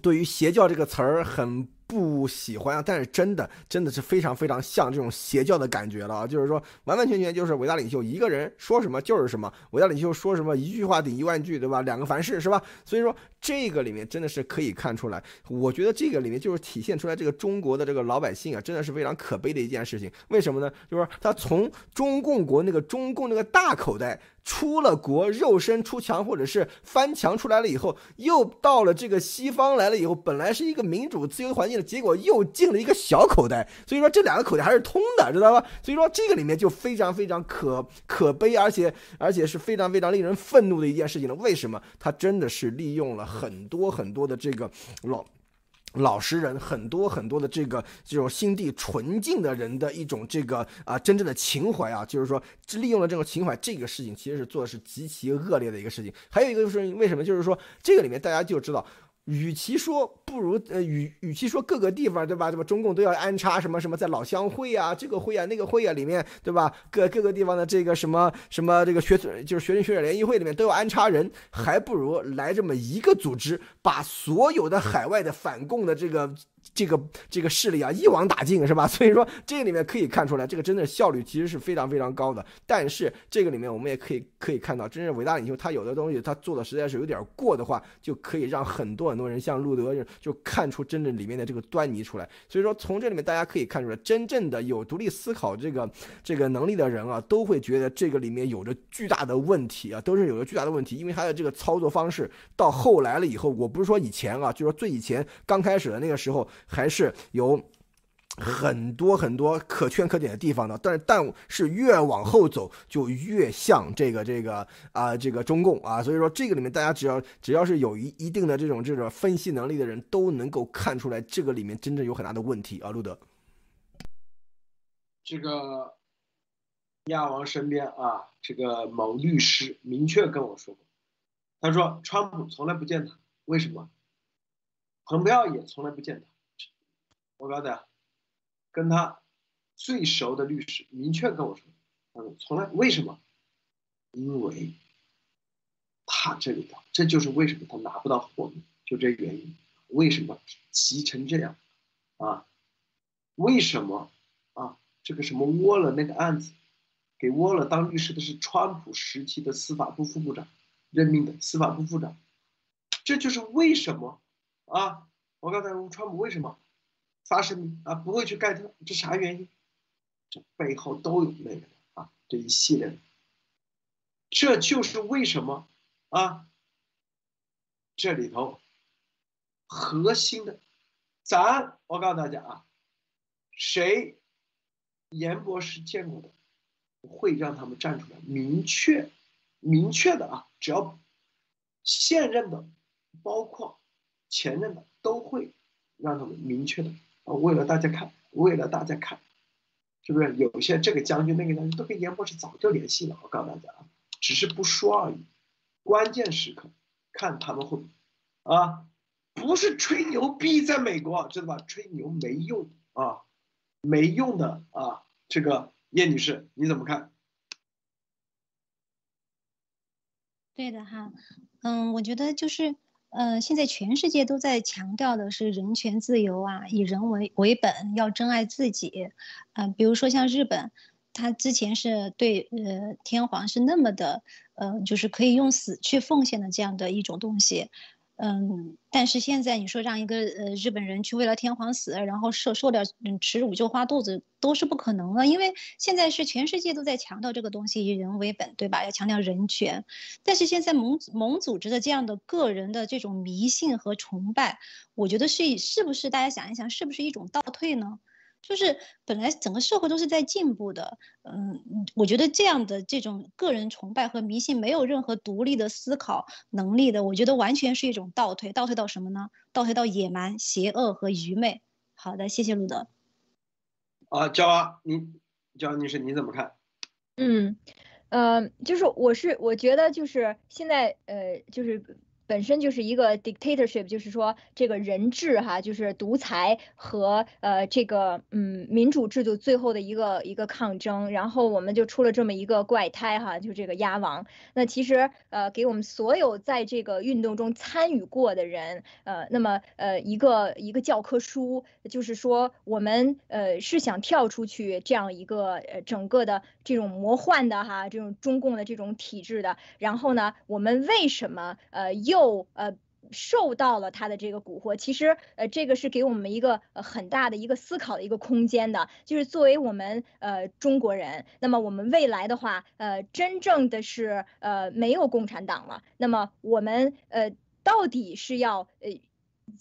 S2: 对于邪教这个词儿很。不喜欢啊，但是真的真的是非常非常像这种邪教的感觉了啊！就是说，完完全全就是伟大领袖一个人说什么就是什么，伟大领袖说什么一句话顶一万句，对吧？两个凡是，是吧？所以说这个里面真的是可以看出来，我觉得这个里面就是体现出来这个中国的这个老百姓啊，真的是非常可悲的一件事情。为什么呢？就是他从中共国那个中共那个大口袋。出了国，肉身出墙，或者是翻墙出来了以后，又到了这个西方来了以后，本来是一个民主自由环境的结果，又进了一个小口袋。所以说这两个口袋还是通的，知道吧？所以说这个里面就非常非常可可悲，而且而且是非常非常令人愤怒的一件事情了。为什么？他真的是利用了很多很多的这个老。老实人很多很多的这个这种心地纯净的人的一种这个啊真正的情怀啊，就是说利用了这种情怀，这个事情其实是做的是极其恶劣的一个事情。还有一个就是为什么？就是说这个里面大家就知道。与其说不如呃，与与其说各个地方对吧，对吧？中共都要安插什么什么在老乡会啊，这个会啊，那个会啊里面对吧？各各个地方的这个什么什么这个学就是学生学者联谊会里面都要安插人，还不如来这么一个组织，把所有的海外的反共的这个。这个这个势力啊，一网打尽是吧？所以说这个里面可以看出来，这个真的效率其实是非常非常高的。但是这个里面我们也可以可以看到，真正伟大领袖他有的东西他做的实在是有点过的话，就可以让很多很多人像路德就看出真正里面的这个端倪出来。所以说从这里面大家可以看出来，真正的有独立思考这个这个能力的人啊，都会觉得这个里面有着巨大的问题啊，都是有着巨大的问题，因为他的这个操作方式到后来了以后，我不是说以前啊，就是说最以前刚开始的那个时候。还是有很多很多可圈可点的地方的，但是但是越往后走就越像这个这个啊这个中共啊，所以说这个里面大家只要只要是有一一定的这种这种分析能力的人都能够看出来这个里面真正有很大的问题啊，路德。
S1: 这个亚王身边啊，这个某律师明确跟我说过，他说川普从来不见他，为什么？蓬佩奥也从来不见他。我告诉你，跟他最熟的律师明确跟我说，他说从来为什么？因为他这里头，这就是为什么他拿不到货，就这原因。为什么急成这样？啊？为什么啊？这个什么沃勒那个案子，给沃勒当律师的是川普时期的司法部副部长任命的司法部部长，这就是为什么啊？我刚才问川普为什么？发生啊，不会去盖特，这啥原因？这背后都有那个啊，这一系列的，这就是为什么啊？这里头核心的，咱我告诉大家啊，谁严博士见过的，会让他们站出来，明确、明确的啊，只要现任的，包括前任的，都会让他们明确的，为了大家看，为了大家看，是不是？有些这个将军那个将军都跟严博士早就联系了，我告诉大家啊，只是不说而已。关键时刻，看他们会啊。不是吹牛逼，在美国知道吧？吹牛没用啊，没用的啊！这个叶女士你怎么看？
S3: 对的哈，嗯，我觉得就是，呃，现在全世界都在强调的是人权自由啊，以人为为本，要珍爱自己。嗯，比如说像日本，他之前是对呃天皇是那么的，呃，就是可以用死去奉献的这样的一种东西。嗯，但是现在你说让一个呃日本人去为了天皇死，然后受受点嗯耻辱就花肚子，都是不可能的，因为现在是全世界都在强调这个东西以人为本，对吧？要强调人权，但是现在蒙蒙组织的这样的个人的这种迷信和崇拜，我觉得是是不是大家想一想，是不是一种倒退呢？就是本来整个社会都是在进步的，嗯，我觉得这样的这种个人崇拜和迷信，没有任何独立的思考能力的，我觉得完全是一种倒退。倒退到什么呢？倒退到野蛮、邪恶和愚昧。好的，谢谢路德。
S1: 啊，焦啊，你焦女士你怎么看？
S4: 嗯，呃，就是我是我觉得就是现在呃就是。本身就是一个 dictatorship，就是说这个人治哈，就是独裁和呃这个嗯民主制度最后的一个一个抗争，然后我们就出了这么一个怪胎哈，就这个鸭王。那其实呃给我们所有在这个运动中参与过的人，呃那么呃一个一个教科书，就是说我们呃是想跳出去这样一个呃整个的这种魔幻的哈这种中共的这种体制的，然后呢我们为什么呃又受呃受到了他的这个蛊惑，其实呃这个是给我们一个呃很大的一个思考的一个空间的，就是作为我们呃中国人，那么我们未来的话，呃真正的是呃没有共产党了，那么我们呃到底是要呃。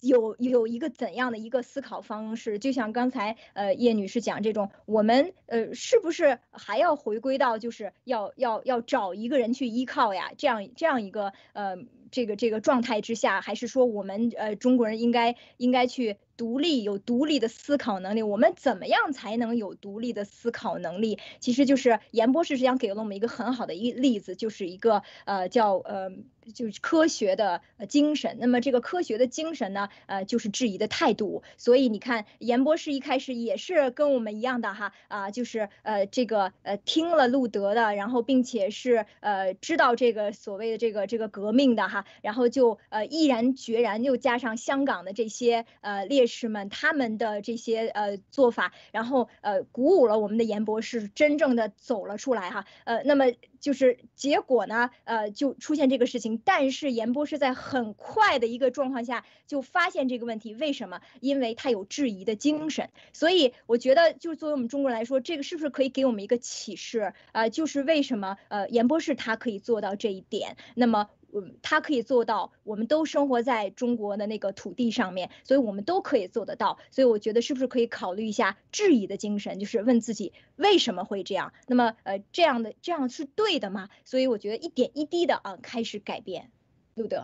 S4: 有有一个怎样的一个思考方式？就像刚才呃叶女士讲这种，我们呃是不是还要回归到就是要要要找一个人去依靠呀？这样这样一个呃这个这个状态之下，还是说我们呃中国人应该应该去？独立有独立的思考能力，我们怎么样才能有独立的思考能力？其实就是严博士实际上给了我们一个很好的一例子，就是一个呃叫呃就是科学的精神。那么这个科学的精神呢，呃就是质疑的态度。所以你看，严博士一开始也是跟我们一样的哈啊，就是呃这个呃听了路德的，然后并且是呃知道这个所谓的这个这个革命的哈，然后就呃毅然决然又加上香港的这些呃烈。士们他们的这些呃做法，然后呃鼓舞了我们的严博士真正的走了出来哈，呃那么就是结果呢，呃就出现这个事情，但是严博士在很快的一个状况下就发现这个问题，为什么？因为他有质疑的精神，所以我觉得就是作为我们中国人来说，这个是不是可以给我们一个启示呃？就是为什么呃严博士他可以做到这一点，那么。嗯，他可以做到，我们都生活在中国的那个土地上面，所以我们都可以做得到。所以我觉得是不是可以考虑一下质疑的精神，就是问自己为什么会这样？那么呃，这样的这样是对的吗？所以我觉得一点一滴的啊开始改变。对不对，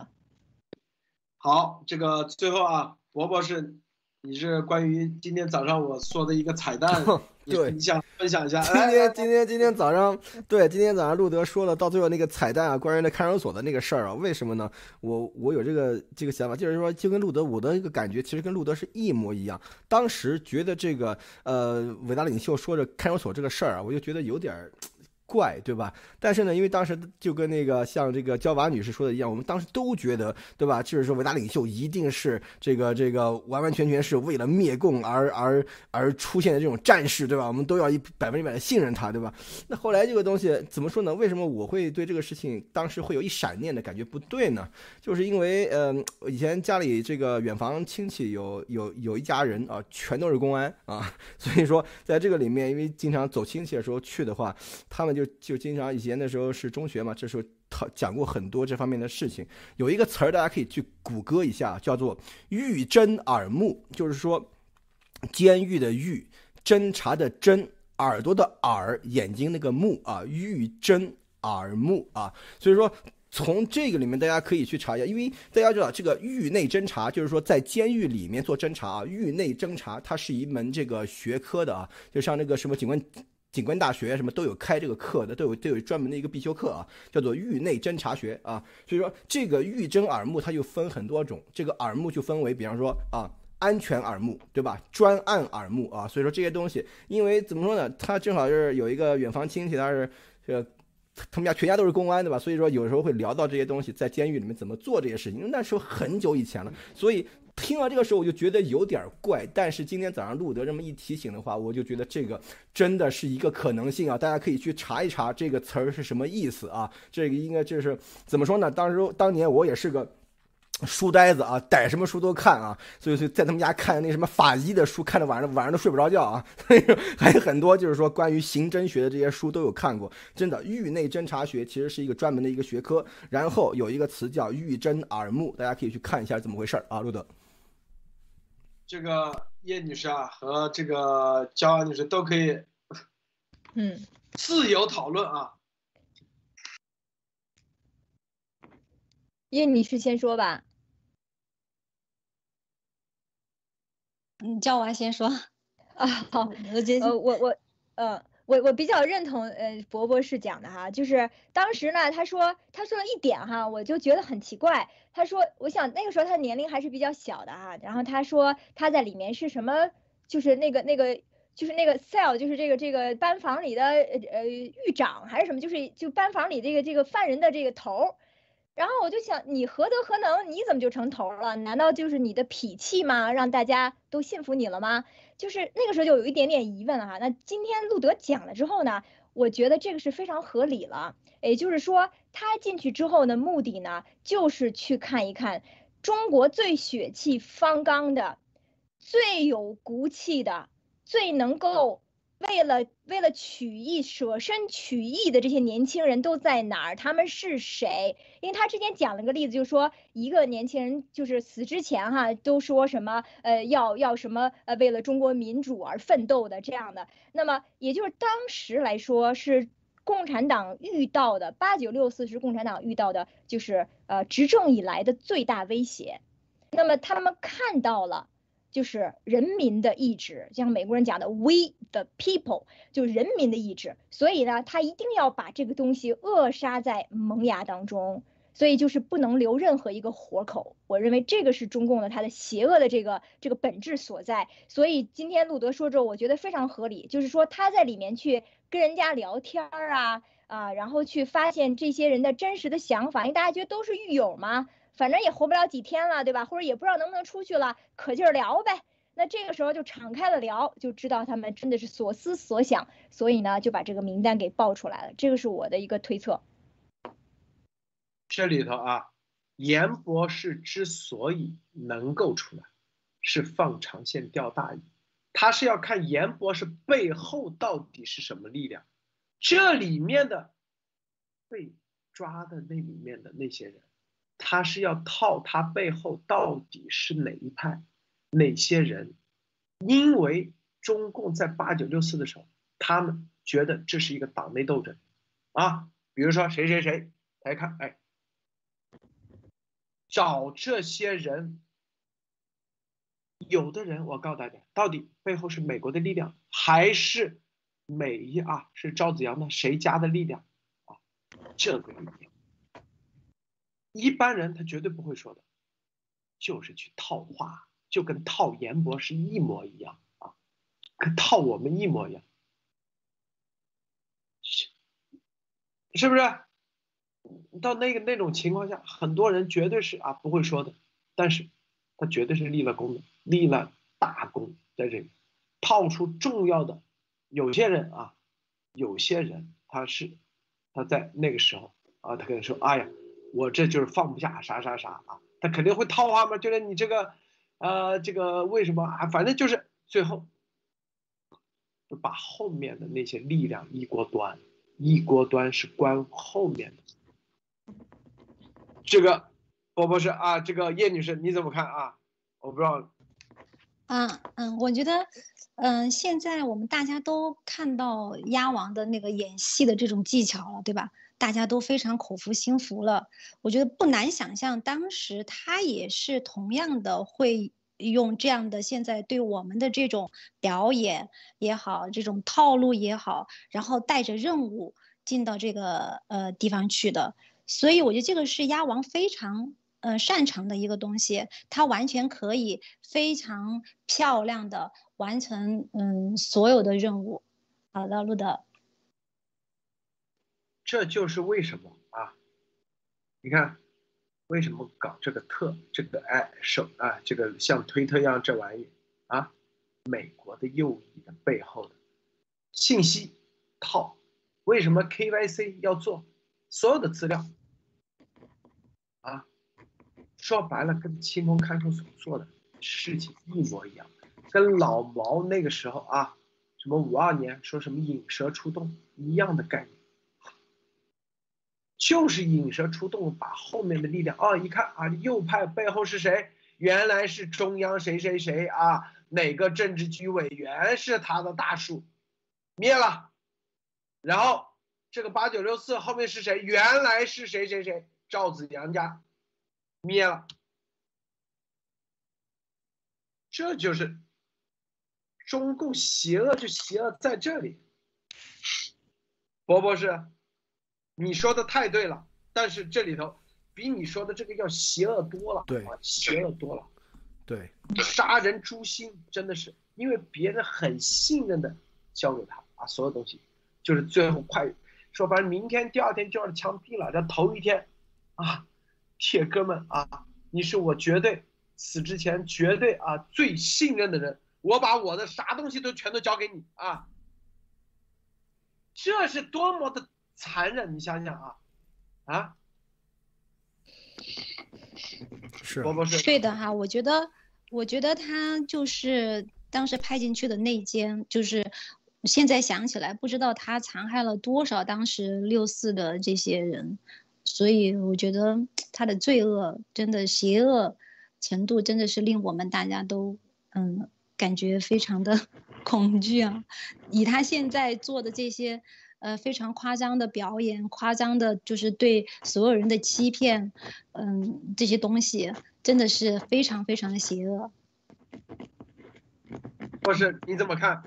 S1: 好，这个最后啊，伯伯是。你是关于今天早上我说的一个彩蛋，
S2: 对，
S1: 你想分享一下？
S2: 今天今天今天早上，对，今天早上路德说了，到最后那个彩蛋啊，关于那看守所的那个事儿啊，为什么呢？我我有这个这个想法，就是说，就跟路德我的一个感觉，其实跟路德是一模一样。当时觉得这个呃伟大领袖说着看守所这个事儿啊，我就觉得有点儿。怪对吧？但是呢，因为当时就跟那个像这个焦娃女士说的一样，我们当时都觉得对吧？就是说伟大领袖一定是这个这个完完全全是为了灭共而而而出现的这种战士对吧？我们都要一百分之百的信任他对吧？那后来这个东西怎么说呢？为什么我会对这个事情当时会有一闪念的感觉不对呢？就是因为呃，以前家里这个远房亲戚有有有一家人啊，全都是公安啊，所以说在这个里面，因为经常走亲戚的时候去的话，他们就。就经常以前的时候是中学嘛，这时候。他讲过很多这方面的事情。有一个词儿大家可以去谷歌一下，叫做“狱侦耳目”，就是说监狱的狱，侦查的侦，耳朵的耳，眼睛那个目啊，狱侦耳目啊。所以说。从这个里面，大家可以去查一下，因为大家知道这个狱内侦查，就是说在监狱里面做侦查啊。狱内侦查它是一门这个学科的啊，就像那个什么警官警官大学什么都有开这个课的，都有都有专门的一个必修课啊，叫做狱内侦查学啊。所以说这个狱侦耳目它就分很多种，这个耳目就分为，比方说啊，安全耳目，对吧？专案耳目啊。所以说这些东西，因为怎么说呢，他正好是有一个远房亲戚，他是这个。他们家全家都是公安，对吧？所以说有时候会聊到这些东西，在监狱里面怎么做这些事情。那时候很久以前了，所以听到这个时候我就觉得有点怪。但是今天早上路德这么一提醒的话，我就觉得这个真的是一个可能性啊！大家可以去查一查这个词儿是什么意思啊？这个应该就是怎么说呢？当时当年我也是个。书呆子啊，逮什么书都看啊，所以所以在他们家看那什么法医的书，看的晚上晚上都睡不着觉啊。所以还有很多就是说关于刑侦学的这些书都有看过。真的，狱内侦查学其实是一个专门的一个学科。然后有一个词叫狱侦耳目，大家可以去看一下怎么回事啊。路德，
S1: 这个叶女士啊和这个焦安女士都可以，
S4: 嗯，
S1: 自由讨论啊。
S4: 叶女士先说吧。
S3: 你叫我先说
S4: 啊，好，我呃，我我，呃，我我比较认同呃博博士讲的哈，就是当时呢，他说他说了一点哈，我就觉得很奇怪。他说，我想那个时候他年龄还是比较小的哈，然后他说他在里面是什么，就是那个那个就是那个 cell，就是这个这个班房里的呃狱长还是什么，就是就班房里这个这个犯人的这个头。然后我就想，你何德何能？你怎么就成头了？难道就是你的脾气吗？让大家都信服你了吗？就是那个时候就有一点点疑问了哈。那今天路德讲了之后呢，我觉得这个是非常合理了。也就是说，他进去之后的目的呢，就是去看一看中国最血气方刚的、最有骨气的、最能够。为了为了取义舍身取义的这些年轻人都在哪儿？他们是谁？因为他之前讲了个例子，就是说一个年轻人就是死之前哈都说什么呃要要什么呃为了中国民主而奋斗的这样的。那么也就是当时来说是共产党遇到的八九六四是共产党遇到的就是呃执政以来的最大威胁。那么他们看到了。就是人民的意志，像美国人讲的 “we the people”，就是人民的意志。所以呢，他一定要把这个东西扼杀在萌芽当中，所以就是不能留任何一个活口。我认为这个是中共的它的邪恶的这个这个本质所在。所以今天路德说之后，我觉得非常合理，就是说他在里面去跟人家聊天儿啊啊，然后去发现这些人的真实的想法，因为大家觉得都是狱友嘛。反正也活不了几天了，对吧？或者也不知道能不能出去了，可劲儿聊呗。那这个时候就敞开了聊，就知道他们真的是所思所想，所以呢就把这个名单给报出来了。这个是我的一个推测。
S1: 这里头啊，严博士之所以能够出来，是放长线钓大鱼，他是要看严博士背后到底是什么力量。这里面的被抓的那里面的那些人。他是要套他背后到底是哪一派，哪些人？因为中共在八九六四的时候，他们觉得这是一个党内斗争，啊，比如说谁谁谁，来看，哎，找这些人，有的人我告诉大家，到底背后是美国的力量，还是美一啊？是赵子阳的谁家的力量啊？这个力量。一般人他绝对不会说的，就是去套话，就跟套严博士一模一样啊，跟套我们一模一样，是是不是？到那个那种情况下，很多人绝对是啊不会说的，但是他绝对是立了功的，立了大功在这里，套出重要的。有些人啊，有些人他是他在那个时候啊，他可能说，哎呀。我这就是放不下啥啥啥啊，他肯定会套话嘛，就是你这个，呃，这个为什么啊？反正就是最后，就把后面的那些力量一锅端，一锅端是关后面的，这个波波士啊，这个叶女士你怎么看啊？我不知道。
S3: 嗯嗯，我觉得，嗯，现在我们大家都看到鸭王的那个演戏的这种技巧了，对吧？大家都非常口服心服了。我觉得不难想象，当时他也是同样的会用这样的现在对我们的这种表演也好，这种套路也好，然后带着任务进到这个呃地方去的。所以我觉得这个是鸭王非常。呃，擅长的一个东西，它完全可以非常漂亮的完成嗯所有的任务。好的，路德，
S1: 这就是为什么啊？你看，为什么搞这个特这个哎手啊这个像推特一样这玩意啊？美国的右翼的背后的信息套，为什么 KYC 要做所有的资料啊？说白了，跟清风看守所做的事情一模一样，跟老毛那个时候啊，什么五二年说什么引蛇出洞一样的概念，就是引蛇出洞，把后面的力量啊，一看啊，右派背后是谁？原来是中央谁谁谁啊？哪个政治局委员是他的大树？灭了，然后这个八九六四后面是谁？原来是谁谁谁？赵子阳家。灭了，这就是中共邪恶，就邪恶在这里。博博士，你说的太对了，但是这里头比你说的这个要邪恶多了，
S2: 对，
S1: 邪恶多了，
S2: 对，
S1: 杀人诛心，真的是因为别人很信任的交给他啊，所有东西就是最后快说白了，明天第二天就要枪毙了，这头一天啊。铁哥们啊，你是我绝对死之前绝对啊最信任的人，我把我的啥东西都全都交给你啊，这是多么的残忍，你想想啊，啊，
S2: 是，
S1: 不是，
S3: 对的哈，我觉得，我觉得他就是当时派进去的内奸，就是现在想起来，不知道他残害了多少当时六四的这些人。所以我觉得他的罪恶真的邪恶程度真的是令我们大家都嗯感觉非常的 恐惧啊！以他现在做的这些呃非常夸张的表演，夸张的就是对所有人的欺骗，嗯这些东西真的是非常非常的邪恶。
S1: 博士你怎么看？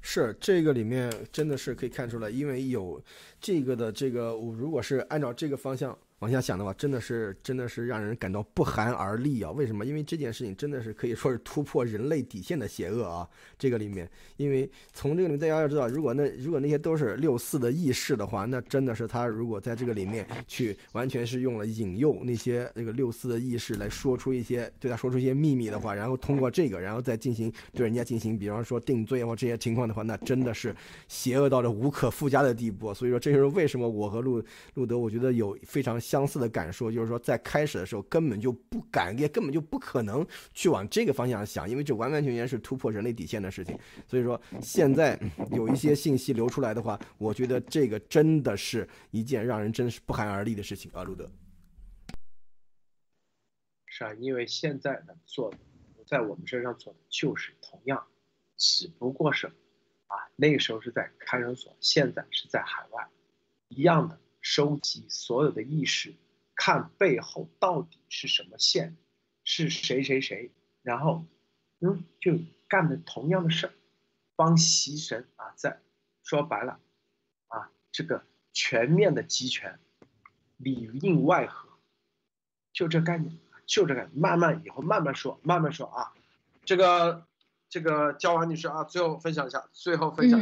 S2: 是这个里面真的是可以看出来，因为有这个的这个，我如果是按照这个方向。往下想的话，真的是真的是让人感到不寒而栗啊！为什么？因为这件事情真的是可以说是突破人类底线的邪恶啊！这个里面，因为从这个里面大家要知道，如果那如果那些都是六四的意识的话，那真的是他如果在这个里面去完全是用了引诱那些那个六四的意识来说出一些对他说出一些秘密的话，然后通过这个，然后再进行对人家进行，比方说定罪或这些情况的话，那真的是邪恶到了无可复加的地步。所以说，这就是为什么我和路路德，我觉得有非常。相似的感受，就是说在开始的时候根本就不敢，也根本就不可能去往这个方向想，因为这完完全全是突破人类底线的事情。所以说现在有一些信息流出来的话，我觉得这个真的是一件让人真是不寒而栗的事情啊，路德。
S1: 是啊，因为现在的做的在我们身上做的就是同样，只不过是啊那个时候是在看守所，现在是在海外，一样的。收集所有的意识，看背后到底是什么线，是谁谁谁，然后，嗯，就干的同样的事儿，帮习神啊，在说白了，啊，这个全面的集权，里应外合，就这概念，就这个，慢慢以后慢慢说，慢慢说啊，这个这个焦王女士啊，最后分享一下，最后分享。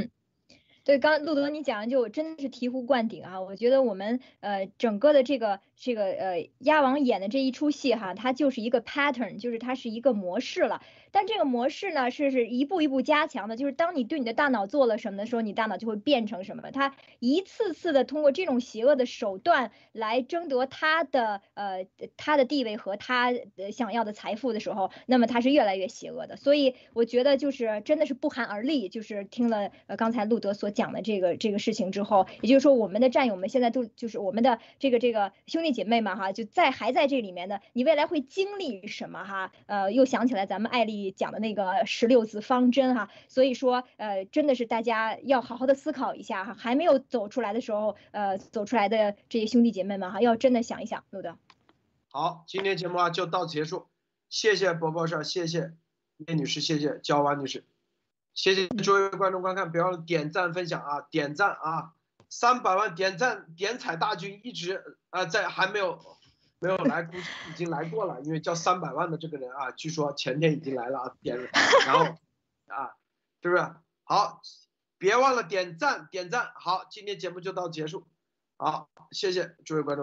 S4: 对，刚路德你讲的就真的是醍醐灌顶啊！我觉得我们呃整个的这个这个呃鸭王演的这一出戏哈，它就是一个 pattern，就是它是一个模式了。但这个模式呢，是是一步一步加强的，就是当你对你的大脑做了什么的时候，你大脑就会变成什么。他一次次的通过这种邪恶的手段来争夺他的呃他的地位和他想要的财富的时候，那么他是越来越邪恶的。所以我觉得就是真的是不寒而栗，就是听了刚才路德所。讲的这个这个事情之后，也就是说，我们的战友们现在都就是我们的这个这个兄弟姐妹们哈，就在还在这里面的，你未来会经历什么哈？呃，又想起来咱们艾丽你讲的那个十六字方针哈，所以说呃，真的是大家要好好的思考一下哈，还没有走出来的时候，呃，走出来的这些兄弟姐妹们哈，要真的想一想，路德。
S1: 好，今天节目啊就到此结束，谢谢伯伯少，谢谢叶女士，谢谢焦娃女士。谢谢诸位观众观看，别忘了点赞分享啊！点赞啊！三百万点赞点彩大军一直啊在还没有没有来，估计已经来过了，因为叫三百万的这个人啊，据说前天已经来了啊，点然后 啊，是不是？好，别忘了点赞点赞。好，今天节目就到结束。好，谢谢诸位观众。